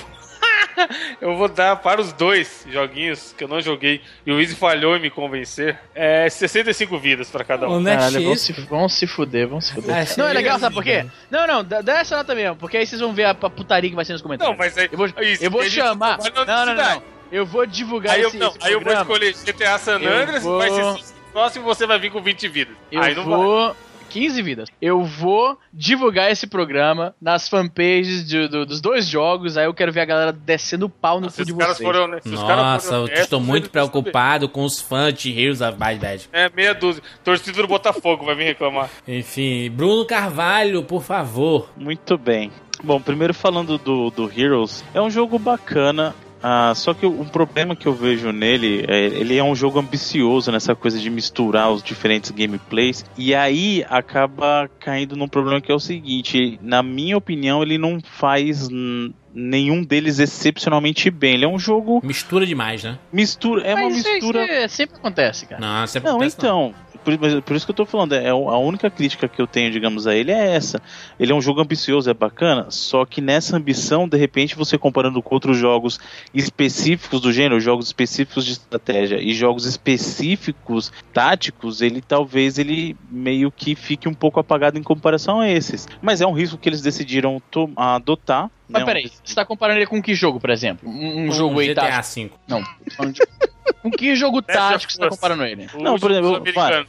*laughs* vou dar para os dois joguinhos que eu não joguei e o Easy falhou em me convencer. É 65 vidas para cada um. Caralho, vão honestíssimo. se, vão se fuder, vão se fuder. Ah, não, é legal, sabe por quê? Não, não, dá, essa nota mesmo, porque aí vocês vão ver a, a putaria que vai ser nos comentários. Não, mas aí. Eu vou, isso, eu vou chamar. na Não, não, não, não. Eu vou divulgar Aí eu, esse, não, esse aí eu vou programa. escolher GTA San Eu Andreas, vou- vai ser próximo e você vai vir com 20 vidas. Eu aí não vai. Vou 15 vidas. Eu vou divulgar esse programa nas fanpages de- do- dos dois jogos, aí eu quero ver a galera descendo o pau no Se cu de os caras vocês. foram caras Nossa, foram eu estou muito preocupado com os fãs de Heroes of Bad. É, meia dúzia. Torcida do Botafogo vai vir reclamar. Enfim, Bruno Carvalho, por favor. Muito bem. Bom, primeiro falando do, do Heroes, é um jogo bacana. Ah, só que um problema que eu vejo nele, é, ele é um jogo ambicioso nessa coisa de misturar os diferentes gameplays. E aí acaba caindo num problema que é o seguinte: na minha opinião, ele não faz hum, nenhum deles excepcionalmente bem. Ele é um jogo Mistura demais, né? mistura, é uma Mas isso aí- mistura. isso aí sempre acontece, cara. Não, sempre Não, acontece, então. Por, mas por isso que eu tô falando, é, a única crítica que eu tenho, digamos, a ele é essa. Ele é um jogo ambicioso, é bacana, só que nessa ambição, de repente, você comparando com outros jogos específicos do gênero, jogos específicos de estratégia e jogos específicos táticos, ele talvez ele meio que fique um pouco apagado em comparação a esses. Mas é um risco que eles decidiram adotar. Mas né, peraí, um- você tá comparando ele com que jogo, por exemplo? Um, um Um jogo aí GTA? V. Não. *laughs* Com que jogo tático você tá comparando ele? Não, por exemplo.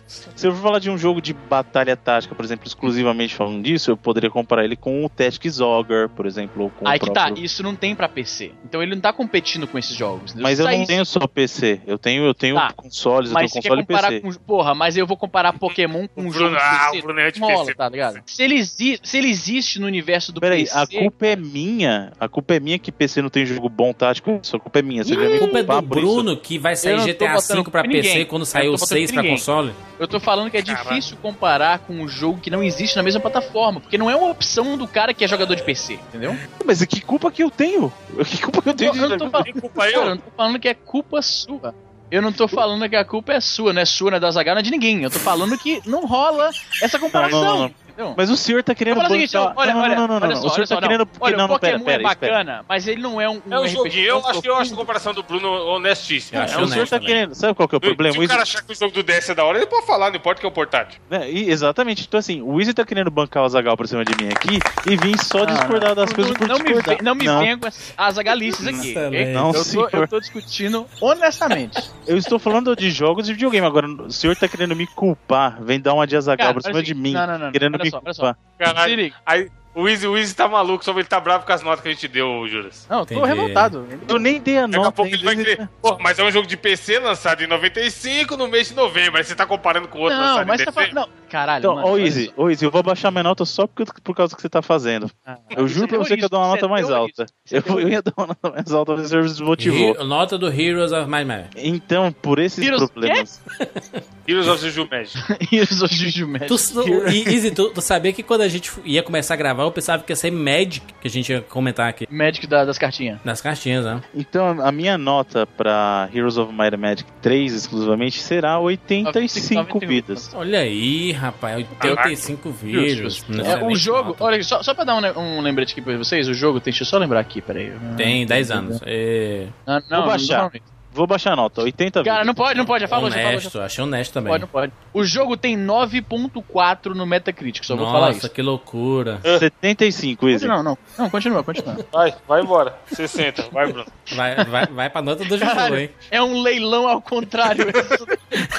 Se eu for falar de um jogo de batalha tática, por exemplo, exclusivamente falando disso, eu poderia comparar ele com o Tactics Ogre, por exemplo, ou com Aí o que tá, próprio... isso não tem pra PC. Então ele não tá competindo com esses jogos. entendeu? Mas eu não saísse- tenho só PC, eu tenho, eu tenho Tá. consoles, Mas eu tenho quer console e comparar PC. com. Porra, mas eu vou comparar Pokémon com um jogo Bruno, de ah, PC. Bruno é Não rola, PC. tá ligado? Se ele, se ele existe no universo do Peraí, PC. a culpa é minha. A culpa é minha que PC não tem jogo bom tático. Isso, a culpa é minha. Você me A culpa é do por isso? Bruno que vai Eu sair GTA V pra em PC ninguém. quando tô o botando 6 culpa pra ninguém. console. Eu tô falando que é Caralho. difícil comparar com um jogo que não existe na mesma plataforma. Porque não é uma opção do cara que é jogador de PC, entendeu? Mas que culpa que eu tenho? *laughs* Que culpa que eu tenho? Eu, eu não tô falando. Culpa eu? Cara, eu não tô falando que é culpa sua. Eu não tô falando que a culpa é sua, não é sua, não é da Zagal, não é de ninguém. Eu tô falando que não rola essa comparação. Não, não, não. Entendeu? Mas o senhor tá querendo o seguinte, bancar- olha, não, olha, não, não, não, olha não. só, O senhor só, tá querendo... não. Olha, não, o não, pera, Pokémon pera, é espera. bacana, mas ele não é um, É um RPG joguinho. Eu acho, eu acho a comparação do Bruno honestíssima. Eu É acho O senhor tá querendo... Sabe qual que é o problema? Se O cara achar que o jogo do DS é da hora, ele pode falar, não importa que é o portátil. e- Exatamente. Então, assim, o Easy tá querendo bancar o Zagal por cima de mim aqui e vir só discordar das Não, coisas por não, me discordar. não me venha com as, agalices aqui. Não, eu, tô, senhor. eu tô discutindo honestamente. *laughs* Eu estou falando de jogos de videogame. Agora, o senhor tá querendo me culpar. Vem dar uma de Azagal por cima de mim. não, não, não, querendo olha só, olha só. Caralho. Aí, o Easy, o Easy tá maluco, só ele tá bravo com as notas que a gente deu, Juras. Não, eu tô Entendi. revoltado. Eu nem dei a Daqui a nota pouco ele vai querer. Pô, mas é um jogo de PC lançado em 95 no mês de novembro. Aí você tá comparando com o outro Não, lançado mas em tá dezembro. falando. Não, caralho. Então, mano, ô Easy, ô Easy, eu vou baixar minha nota só por, por causa do que você tá fazendo. Ah, Eu juro pra você que eu dou uma nota mais alta. Eu, *laughs* eu ia dar uma nota mais alta, mas você desmotivou. He- Nota do Heroes of Might Bad. Então, por esses Heroes problemas. *laughs* Heroes of Juju Magic. *laughs* Tu, tu, e- Easy, tu, tu sabia que quando a gente ia começar a gravar, eu pensava que ia ser Magic, que a gente ia comentar aqui. Magic da- das cartinhas. Nas cartinhas, né? Então, a minha nota pra Heroes of Might and Magic 3 exclusivamente será 85 95 vidas. Olha aí, rapaz, 85 vírus. Não É, o jogo, nota. olha, só, só pra dar um, um lembrete aqui pra vocês, o jogo, deixa eu só lembrar aqui, peraí. Tem 10 anos. É... Ah, não, Vou baixar. não, não. Vou baixar a nota, 80 Cara, vidas. não pode, não pode, já falou, já falou. Honesto, achei honesto também. pode, não pode. O jogo tem 9.4 no Metacritic, só vou falar Nossa, isso. que loucura. 75, Easy. Não, não, não, continua, continua. Vai, vai embora. 60. Vai, Bruno. Vai, vai, vai pra nota do jogo, hein? é um leilão ao contrário.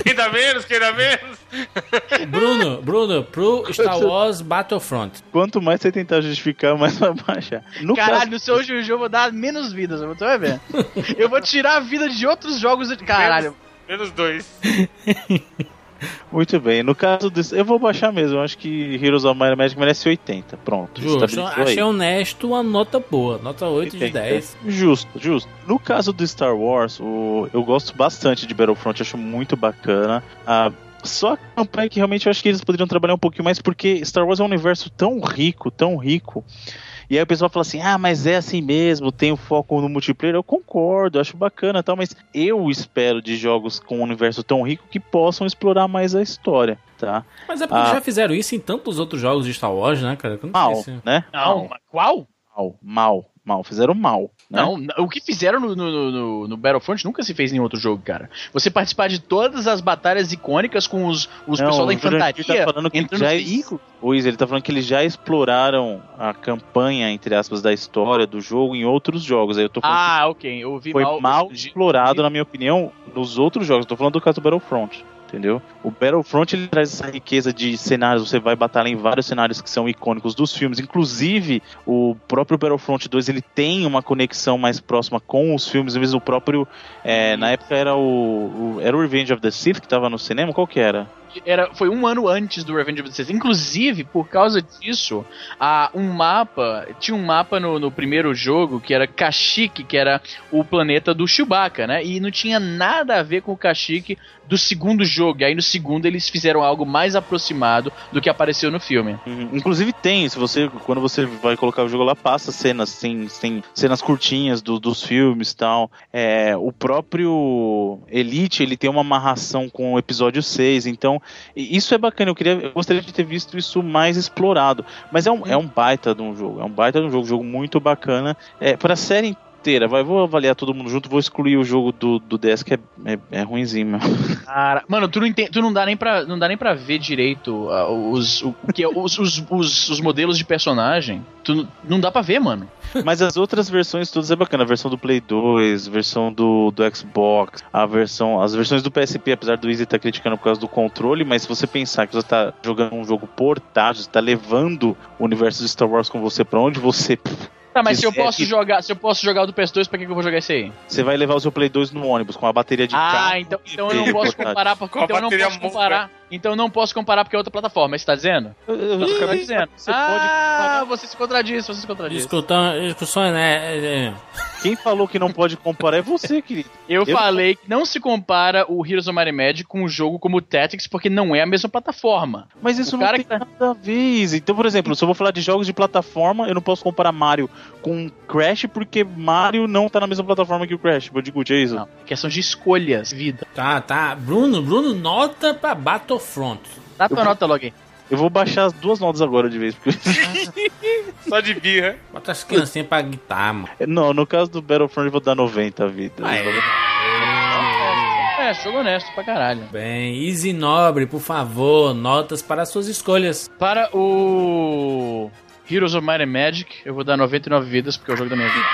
Quem dá menos, quem dá menos. Bruno, Bruno, pro Star Wars Battlefront. Quanto mais você tentar justificar, mais vai baixar. No Caralho, no seu Juju eu vou dar menos vidas, você vai ver. Eu vou tirar a vida de outros jogos. Caralho, Menos dois. caso, *laughs* muito bem. No caso desse, eu vou baixar mesmo. Eu acho que Heroes of Might and Magic merece 80. Pronto. Justo, achei aí. honesto uma nota boa. Nota 8 de 80. 10. Justo, justo. No caso do Star Wars, o- eu gosto bastante de Battlefront, acho muito bacana. Ah, só a campanha que realmente eu acho que eles poderiam trabalhar um pouquinho mais, porque Star Wars é um universo tão rico, tão rico. E aí o pessoal fala assim: ah, mas é assim mesmo, tem o foco no multiplayer. Eu concordo, acho bacana e tal, mas eu espero de jogos com um universo tão rico que possam explorar mais a história, tá? Mas é porque Ah. já fizeram isso em tantos outros jogos de Star Wars, né, cara? Que eu não Mal, sei se- né? não, mas qual? Mal, mal, mal. Fizeram mal. Né? Não, o que fizeram no, no, no- no Battlefront nunca se fez em outro jogo, cara. Você participar de todas as batalhas icônicas com os, os Não, pessoal da Jurandir infantaria tá falando que entrando já, Izzy, ele tá falando que eles já exploraram a campanha, entre aspas, da história do jogo em outros jogos. Aí eu tô falando Ah, ok. Eu ouvi que foi mal. mal, explorado, na minha opinião, nos outros jogos. Eu tô falando do caso do Battlefront. Entendeu? O Battlefront ele traz essa riqueza de cenários, você vai batalhar em vários cenários que são icônicos dos filmes, inclusive o próprio Battlefront 2 ele tem uma conexão mais próxima com os filmes, mesmo o próprio, é, na época era o, o- era o Revenge of the Sith que tava no cinema, qual que era? Era, foi um ano antes do Revenge of the Sith. Inclusive, por causa disso, há um mapa. Tinha um mapa no, no primeiro jogo que era Kashyyyk, que era o planeta do Chewbacca, né? E não tinha nada a ver com o Kashyyyk do segundo jogo. E aí no segundo eles fizeram algo mais aproximado do que apareceu no filme. Uhum. Inclusive tem, se você quando você vai colocar o jogo lá passa cenas, tem, tem cenas curtinhas do- dos filmes tal. É, o próprio Elite ele tem uma amarração com o episódio 6, então e isso é bacana. Eu queria, eu gostaria de ter visto isso mais explorado. Mas é um, é um baita de um jogo, é um baita de um jogo, jogo muito bacana. É, para a série inteira, vai, vou avaliar todo mundo junto, vou excluir o jogo do, do DS que é, é, é ruimzinho, meu. *laughs* Cara, mano, tu não, entende, tu não dá nem pra, não dá nem pra ver direito ah, os, o, que é, os, os, os, os modelos de personagem. Tu não- dá pra ver, mano. Mas as outras versões todas é bacana. A versão do Play 2, versão do, do Xbox, a versão. As versões do PSP, apesar do Easy estar criticando por causa do controle, mas se você pensar que você tá jogando um jogo portátil, você tá levando o universo de Star Wars com você pra onde você. Tá, mas se eu Quiser posso que- jogar, se eu posso jogar o do PS2, pra que, que eu vou jogar esse aí? Você vai levar o seu Play 2 no ônibus com a bateria de Ah, carro. então, e então eu não TV posso comparar, porque então eu não posso comparar. Então eu não posso comparar porque é outra plataforma, é isso que tá dizendo? Eu, eu, eu Tá dizendo. você pode ah, você se contradiz, você se contradiz. Discutão, discussões, né? é, é. Quem falou que não pode comparar é você, querido. Eu, Eu- falei que não se compara o Heroes of Might and Magic com um jogo como o Tactics, porque não é a mesma plataforma. Mas isso O não cara tem que tá- nada a ver. Então, por exemplo, se eu vou falar de jogos de plataforma, eu não posso comparar Mario com Crash, porque Mario não tá na mesma plataforma que o Crash. Bandicoot, é isso? Não, é questão de escolhas, vida. Tá, tá. Bruno, Bruno, nota pra Battlefront. Dá tua nota logo aí. Eu vou baixar as duas notas agora de vez. Porque... *laughs* Só de birra. Bota as criancinhas pra guitar, mano. não, no caso do Battlefront eu vou dar 90 vida. Ah, é. É, jogo honesto pra caralho. Bem, Easy Nobre, por favor, notas para suas escolhas. Para o Heroes of Might and Magic, eu vou dar 99 vidas, porque é o jogo da minha vida.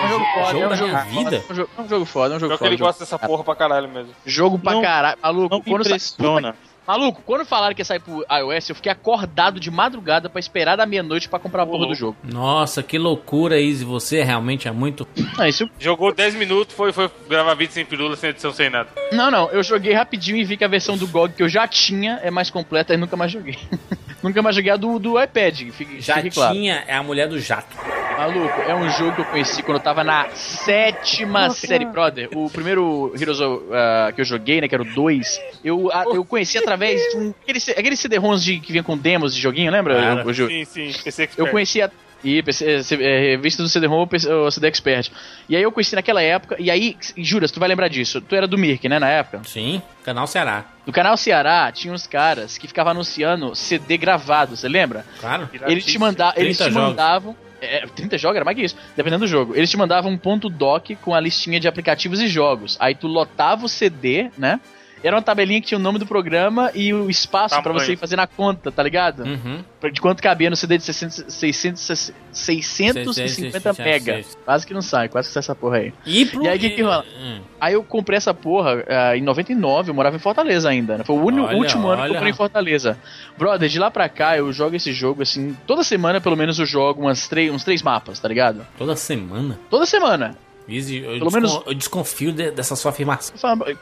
É um jogo foda, Jogo é um da jogo minha foda, vida? É um jogo, é um jogo foda, é um jogo Pior que foda. ele jogo- gosta dessa porra pra caralho mesmo. Jogo pra Não- caralho. Maluco, Não quando sa- impressiona. Maluco, quando falaram que ia sair pro iOS, eu fiquei acordado de madrugada pra esperar da meia-noite pra comprar a porra do jogo. Nossa, que loucura, Easy. Você realmente é muito. Não, isso. Jogou 10 minutos, foi, foi gravar vídeo sem pirula, sem edição, sem nada. Não, não, eu joguei rapidinho e vi que a versão do GOG que eu já tinha é mais completa e nunca mais joguei. *laughs* nunca mais joguei a do, do iPad, fique, Já fique claro. tinha, é a mulher do jato. Maluco, é um jogo que eu conheci quando eu tava na sétima série, brother. O primeiro Heroes of, ah, que eu joguei, né, que era o 2, eu, a- eu conheci através de um. Aqueles aquele CD-ROMs de, que vinha com demos de joguinho, lembra? Claro. o, Ju? Sim, sim, PC Expert. Eu conhecia. E PC, é, revista do CD-ROM, PC, o CD Expert. E aí eu conheci naquela época, e aí, juras, tu vai lembrar disso. Tu era do Mirk, né, na época? Sim, canal Ceará. No canal Ceará tinha uns caras que ficavam anunciando CD gravado, você lembra? Claro. Eles te, manda eles 30 te jogos. mandavam. É, 30 jogos era mais que isso, dependendo do jogo. Eles te mandavam um ponto doc com a listinha de aplicativos e jogos. Aí tu lotava o CD, né? Era uma tabelinha que tinha o nome do programa e o espaço pra Tamanho. você ir fazer na conta, tá ligado? Uhum. De quanto cabia no CD de 600, 600, 650 mega. Quase que não sai, quase que sai essa porra aí. E, pro... E aí, que que rola? Hum. Aí eu comprei essa porra ah, em 99, eu morava em Fortaleza ainda, né? Foi o Olha, último ano que eu olha. comprei em Fortaleza. Brother, de lá pra cá eu jogo esse jogo assim, toda semana pelo menos eu jogo umas três, uns três mapas, tá ligado? Toda semana. Toda semana. Eu, Pelo descon- menos- eu desconfio de- dessa sua afirmação.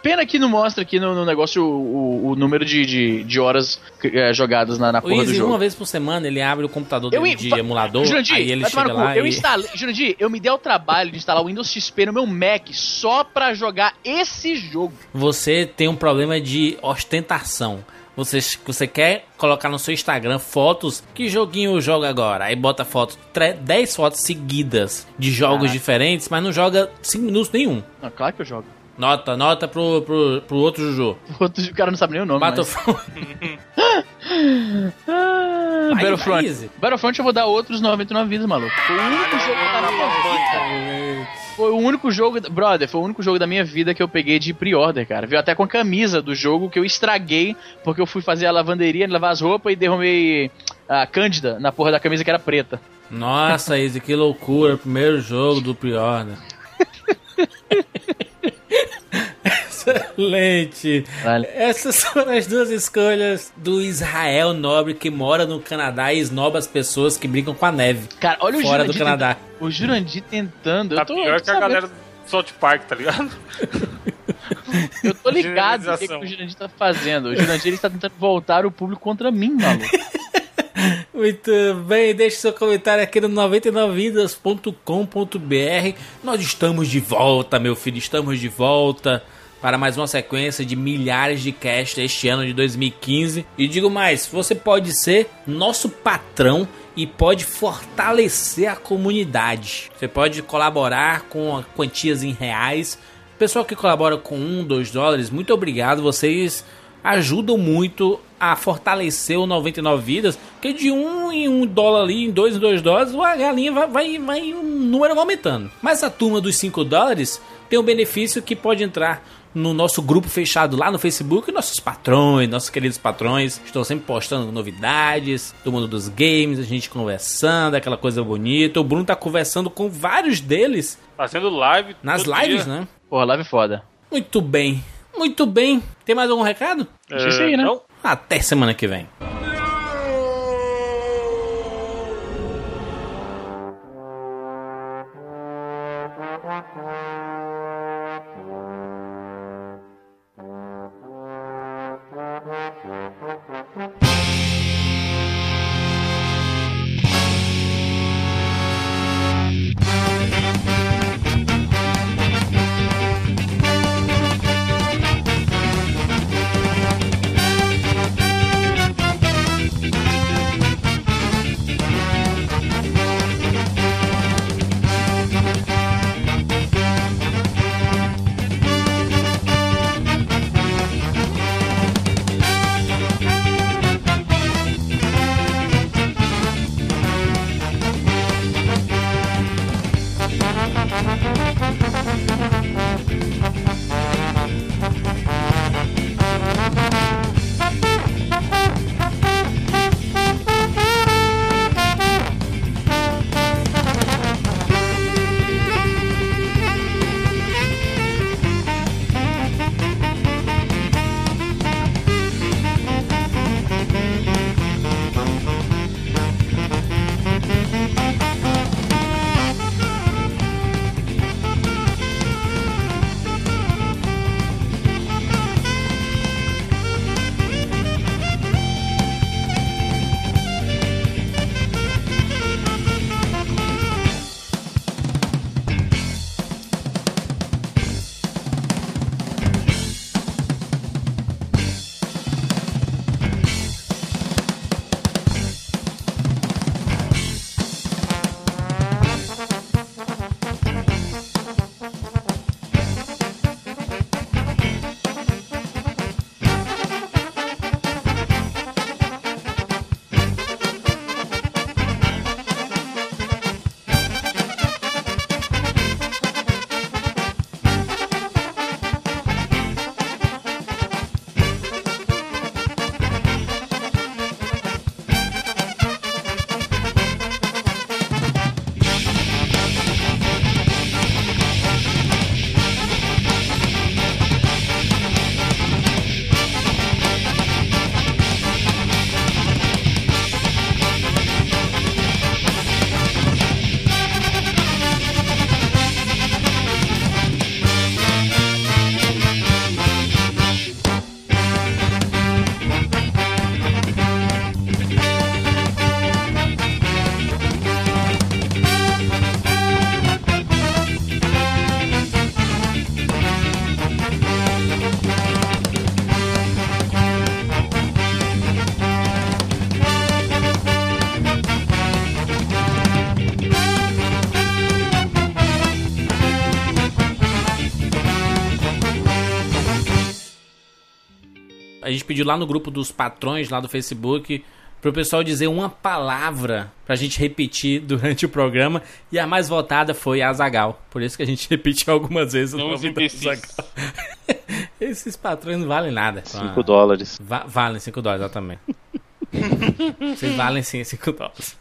Pena que não mostra aqui no, no negócio o, o- o número de, de, de horas eh, jogadas na, na porra do jogo. uma vez por semana, ele abre o computador Eu dele de fa- emulador, Jurandir, aí ele chega lá eu e... instalei, Jurandir, eu me dei o trabalho de instalar o Windows XP no meu Mac só pra jogar esse jogo. Você tem um problema de ostentação. Você, você quer colocar no seu Instagram fotos. Que joguinho eu jogo agora? Aí bota foto, tre- 10 fotos seguidas de jogos Caraca. diferentes, mas não joga 5 minutos nenhum. Não, claro que eu jogo. Nota, nota pro, pro, pro outro Juju. O cara não sabe nem o nome. mas- *laughs* Battlefront. Ah, Vai, Battlefront. vai. Battlefront eu vou dar outros 99 vidas, maluco. Foi o único jogo da minha vida. Foi o único jogo, brother, foi o único jogo da minha vida que eu peguei de pre-order, cara. Viu até com a camisa do jogo que eu estraguei porque eu fui fazer a lavanderia, lavar as roupas e derrubei a Cândida na porra da camisa que era preta. Nossa, Izzy, que loucura. Primeiro jogo do pre-order. *laughs* Excelente. Vale. Essas foram as duas escolhas do Israel Nobre que mora no Canadá e esnoba as pessoas que brincam com a neve. Cara, olha o Fora do Jurandir. Canadá. tentando- O Jurandir tentando. Tá eu tô, pior que a galera do South Park, tá ligado? Eu tô ligado o que, que o Jurandir tá fazendo. O Jurandir ele está tentando voltar o público contra mim, maluco. *laughs* Muito bem, deixe seu comentário aqui no 99vidas.com.br. Nós estamos de volta, meu filho, estamos de volta para mais uma sequência de milhares de casts este ano de 2015. E digo mais, você pode ser nosso patrão e pode fortalecer a comunidade. Você pode colaborar com quantias em reais. Pessoal que colabora com um, dois dólares, muito obrigado. Vocês ajudam muito a fortalecer o 99 vidas, porque de um em um dólar ali, em dois em dois dólares, a galinha vai, vai, vai um número aumentando. Mas a turma dos 5 dólares tem um benefício que pode entrar no nosso grupo fechado lá no Facebook. Nossos patrões, nossos queridos patrões, estão sempre postando novidades do mundo dos games, a gente conversando, aquela coisa bonita. O Bruno tá conversando com vários deles Fazendo live. nas todo lives, dia. né? Porra, live é foda. Muito bem, muito bem. Tem mais algum recado? Acho isso aí, né? Não? Até semana que vem. Gente pediu lá no grupo dos patrões lá do Facebook pro pessoal dizer uma palavra pra gente repetir *laughs* durante o programa e a mais votada foi a Zagal. Por isso que a gente *laughs* repetiu algumas vezes o Não nome da. Zagal. *laughs* Esses patrões não valem nada. 5 dólares. Va valem 5 dólares, exatamente. Vocês valem sim 5 dólares.